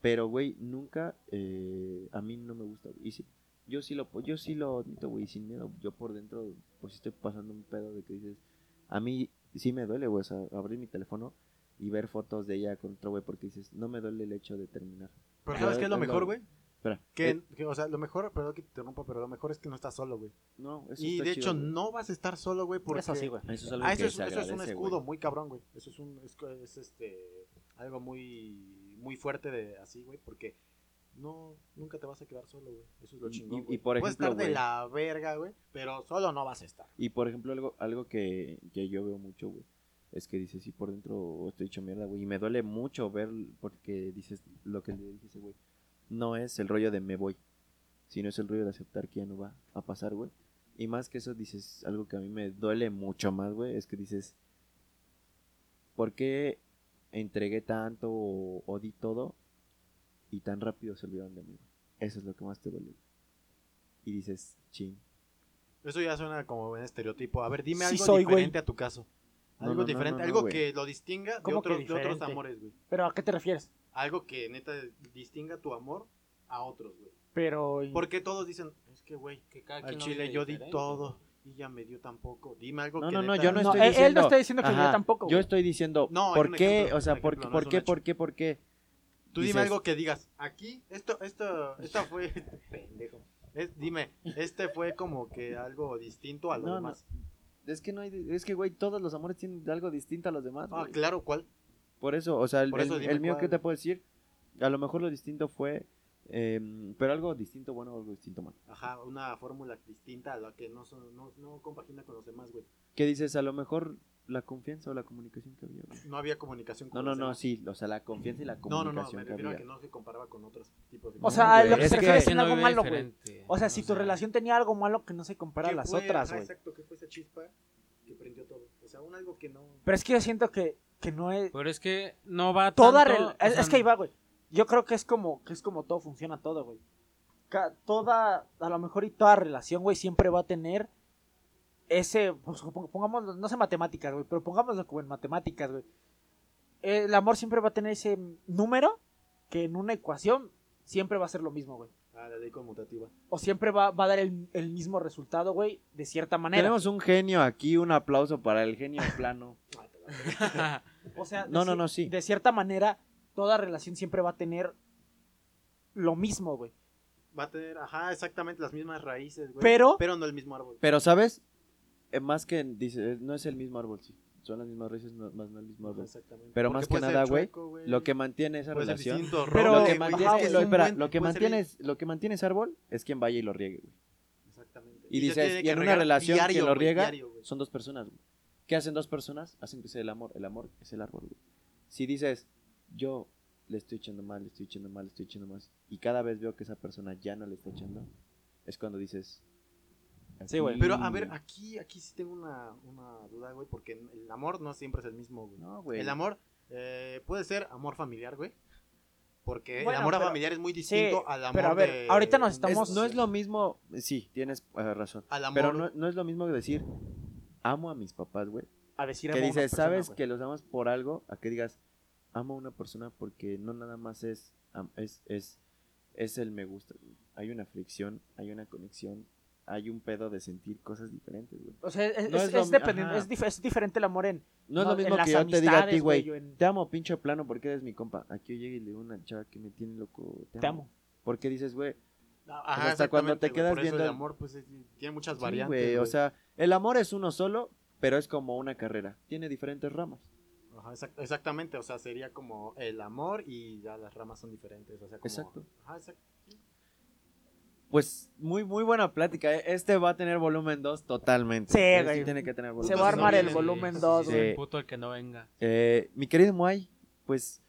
Pero, güey, nunca, eh, a mí no me gusta, güey. Y sí, yo sí lo, yo sí lo admito, güey, sin miedo. Yo por dentro, pues estoy pasando un pedo de que dices, a mí sí me duele, güey, o sea, abrir mi teléfono y ver fotos de ella con otro güey porque dices, no me duele el hecho de terminar. Pero ¿sabes qué es lo- mejor, güey? Espera, Que, eh, que, o sea, lo mejor, perdón que te interrumpa, pero lo mejor es que no estás solo, güey. no, eso Y está de chido, hecho, güey. no vas a estar solo, güey, porque... Eso sí, güey. Eso es algo Ah, que eso es, se eso es un escudo güey. muy cabrón, güey. Eso es un, es, es, este, algo muy, muy fuerte de así, güey, porque no, nunca te vas a quedar solo, güey. Eso es lo Y- chingón, y- y por Puedes ejemplo, estar de la verga, güey, pero solo no vas a estar. Y por ejemplo, algo, algo que, que yo veo mucho, güey, es que dices, sí, por dentro estoy hecho mierda, güey. Y me duele mucho ver, porque dices, lo que le dije ese güey, no es el rollo de me voy, sino es el rollo de aceptar que ya no va a pasar, güey. Y más que eso, dices, algo que a mí me duele mucho más, güey, es que dices, ¿por qué entregué tanto o, o di todo y tan rápido se olvidaron de mí? Eso es lo que más te duele. Y dices, ching. Eso ya suena como un estereotipo. A ver, dime Sí algo soy, diferente a tu caso. Algo no, no, diferente, no, no, algo que lo distinga de ¿Cómo que otros, de otros amores, güey. ¿Pero a qué te refieres? Algo que neta distinga tu amor a otros, güey. Pero. Porque todos dicen, es que, güey, Que cada al quien chile yo di todo y ya me dio tan poco. Dime algo No, que no, no, neta- yo no No, estoy él- él no diciendo. está diciendo que yo Ajá, tampoco, Yo estoy diciendo, No, ¿por qué? ejemplo, o sea, ¿por, ejemplo, no ¿por es qué, por qué, por qué? Tú dime algo que digas, aquí, esto, esto, esta fue, pendejo. Es- dime, este fue como que algo distinto a lo No, no. demás. Es que no hay, es que, güey, todos los amores tienen algo distinto a los demás. Ah, güey. claro, ¿cuál? Por eso, o sea, el, eso el- el mío, ¿qué te puedo decir? A lo mejor lo distinto fue, em, pero algo distinto bueno o algo distinto malo. Ajá, una fórmula distinta a la que no, son, no, no compagina con los demás, güey. ¿Qué dices? A lo mejor la confianza o la comunicación que había. güey. No había comunicación con No, no, no, sí, o sea, la confianza y la No, no, comunicación no, me que refiero a había. que no se comparaba con otros tipos de O sea, güey, lo que se refiere es en algo malo, güey. O sea, si tu sea, relación tenía algo malo que no se compara a las fue, otras, ajá, güey. Exacto, que fue esa chispa que prendió todo. O sea, un algo que no... Pero es que yo siento que, que no es. Pero es que no va Toda tanto, o es, sea, es que ahí va, güey. Yo creo que es como que es como todo funciona todo, güey. Toda, a lo mejor y toda relación, güey, siempre va a tener ese, pues, pong- pongámoslo, no sé matemáticas, güey, pero pongámoslo como en matemáticas, güey. El amor siempre va a tener ese número que en una ecuación siempre va a ser lo mismo, güey. Ah, la ley conmutativa. O siempre va, va a dar el, el mismo resultado, güey, de cierta manera. Tenemos un genio aquí, un aplauso para el genio plano. O sea, de No, no, no, sí. De cierta manera, toda relación siempre va a tener lo mismo, güey. Va a tener, ajá, exactamente las mismas raíces, güey. Pero- Pero no el mismo árbol. Pero, ¿sabes? Eh, más que, dice, eh, no es el mismo árbol, sí. Son las mismas raíces, no- más no el mismo árbol. Exactamente. Pero Porque más que nada, güey, Lo que mantiene esa puede relación... distinto, Pero- lo que mantiene, Ajá, es lo, un espera, buen- lo que mantiene, es- lo que mantiene ese árbol es quien vaya y lo riegue, güey. Exactamente. Y dices, y en una relación diario, quien lo riega diario, güey. son dos personas, güey. ¿Qué hacen dos personas? Hacen crecer el amor. El amor es el árbol, güey. Si dices, yo le estoy echando mal, le estoy echando mal, le estoy echando más, y cada vez veo que esa persona ya no le está echando, es cuando dices... Sí, güey. aquí- Pero a ver, aquí, aquí sí tengo una, una duda, güey, porque el amor no siempre es el mismo, güey. No, güey. El amor eh, puede ser amor familiar, güey. Porque Bueno, el amor pero- familiar es muy distinto Sí, al amor pero a ver, de- ahorita nos Es- estamos- no es lo mismo, sí, tienes eh, razón. Al amor... Pero no, no es lo mismo que decir, amo a mis papás, güey. A decir Que amo a una dices, persona, sabes güey. que los amas por algo, a que digas, amo a una persona porque no nada más es, am- es, es, es el me gusta. güey. Hay una fricción, hay una conexión, hay un pedo de sentir cosas diferentes, güey. O sea, es, No es- es lo es mi- dependiente- ajá. es dif- es diferente el amor en. No es No, lo en mismo las que yo te diga a ti, amistades, güey, güey, o en- te amo pinche plano porque eres mi compa. Aquí yo llegue y le digo a una chava que me tiene loco, te, amo. Porque dices, güey, Ajá, hasta cuando te quedas por eso viendo el el- amor, pues, es- tiene muchas sí, variantes, o sea, el amor es uno solo, pero es como una carrera, tiene diferentes ramas. Ajá, exact- exactamente, o sea, sería como el amor y ya las ramas son diferentes, o sea, como... Exacto. Ajá, exacto. Pues muy muy buena plática. ¿eh? Este va a tener volumen 2 totalmente. Sí, Este güey. tiene que tener volumen Se va a armar no el volumen sí, 2, sí, güey. sí, puto el que no venga. Eh, mi querido Moai, pues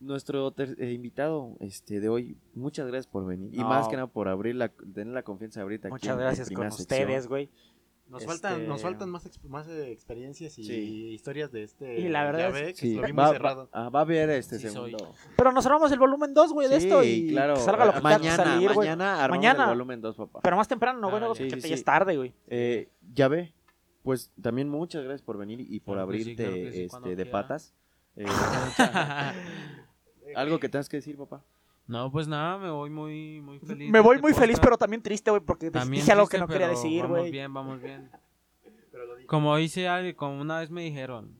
nuestro ter- eh, invitado este de hoy, muchas gracias por venir. Y más que nada por abrir la, tener la confianza de abrirte aquí. Muchas gracias con ustedes, güey. Nos, Este- faltan, nos faltan más, exp- más eh, experiencias y Sí. historias de este Y la verdad llave, es- que Sí, lo va, va- cerrado. ah, va a haber este Sí, soy. segundo. Pero nos armamos el volumen 2, güey, de Sí, esto. Y claro. que salga lo que tenga que mañana, salir, güey. mañana Mañana. el volumen 2, papá. Pero más temprano, no, güey, Ah, no, sí, porque sí, ya es tarde, güey. Eh, ya ve, pues también muchas gracias por venir y por Claro que sí, abrirte claro este, de quiera. patas. Eh, algo que tengas que decir, papá. no, pues nada, me voy muy, muy feliz. Me voy muy feliz, pero también triste, güey, porque También dije algo que no quería decir, Vamos güey. bien, vamos bien. Pero lo dije. Como dice alguien, como una vez me dijeron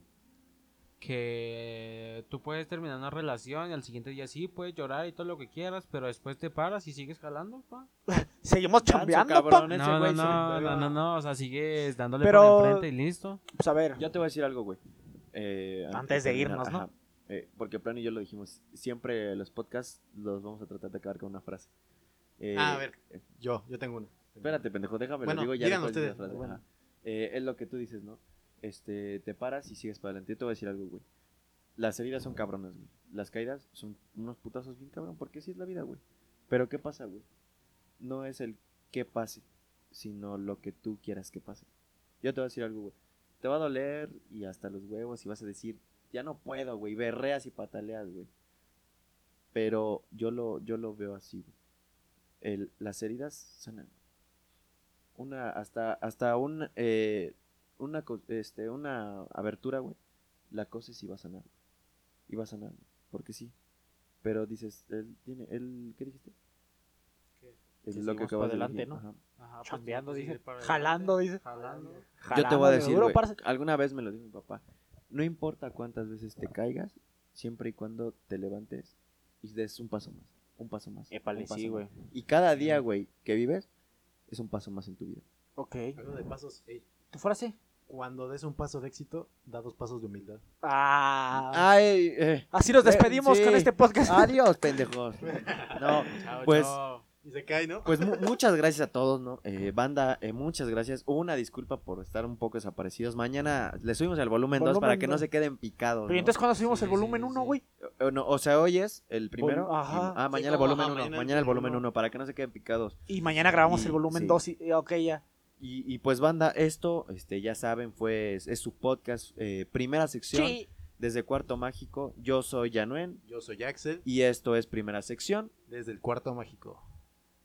que tú puedes terminar una relación y al siguiente día sí puedes llorar y todo lo que quieras, pero después te paras y sigues jalando, pa. Seguimos chambeando, pa. No, no, no, no, no, no, o sea, sigues dándole Pero- por enfrente y listo. Pues a ver, Yo te voy a decir algo, güey. Eh, Antes de terminar, irnos, ¿no? Eh, porque Plan y yo lo dijimos. Siempre los podcasts los vamos a tratar de acabar con una frase. Eh, Ah, a ver, yo, yo tengo una. Espérate, pendejo, déjame Bueno, lo digo ya. ustedes, frase, bueno. Eh, es lo que tú dices, ¿no? Este, te paras y sigues para adelante. Yo te voy a decir algo, güey. Las heridas son cabronas, güey. Las caídas son unos putazos bien cabrón, porque así es la vida, güey. Pero ¿qué pasa, güey? No es el que pase, sino lo que tú quieras que pase. Yo te voy a decir algo, güey. Te va a doler y hasta los huevos y vas a decir, ya no puedo, güey. Berreas y pataleas, güey. Pero yo lo, yo lo veo así, güey. El- las heridas sanan. Una, hasta, hasta un, eh, una, este, una abertura, güey. La coses y va a sanar. Y va a sanar, güey, porque sí. Pero dices, él tiene, él, ¿qué dijiste? ¿Qué? Es Que lo que de adelante, decir, ¿no? ajá. Ajá, pues, Chambeando, sí, dice. Jalando, dice. Jalando. Yo te Jalando voy a de decir, duro, güey, alguna vez me lo dijo mi papá, no importa cuántas veces te caigas, siempre y cuando te levantes y des un paso más, un paso más. Épale, un paso sí, más. Y cada día, güey, que vives, es un paso más en tu vida. Ok. Hablando de pasos, ¿Tu frase? cuando des un paso de éxito, da dos pasos de humildad. Ah. Ay, eh, Así nos eh, despedimos sí. con este podcast. Adiós, pendejos. No, Chao, Pues- chao. Y se cae, ¿no? Pues mu- muchas gracias a todos, ¿no? Eh, banda, eh, muchas gracias. Una disculpa por estar un poco desaparecidos. Mañana le subimos el volumen 2 para que no se queden picados. Pero ¿no? entonces cuando subimos Sí, el volumen sí, 1, sí. güey. O, no, o sea, hoy es el primero. Vol- ajá. y- ah, Sí, mañana el volumen ajá, 1. mañana el Mañana el volumen volumen 1 para que no se queden picados. Y mañana grabamos Y- el volumen sí. 2. Y, ok, ya. Y, y pues, banda, esto, este, ya saben, fue, es, es su podcast, eh, primera sección Sí. desde Cuarto Mágico. Yo soy Yanuen Yo soy Axel, y esto es primera sección. desde el cuarto mágico.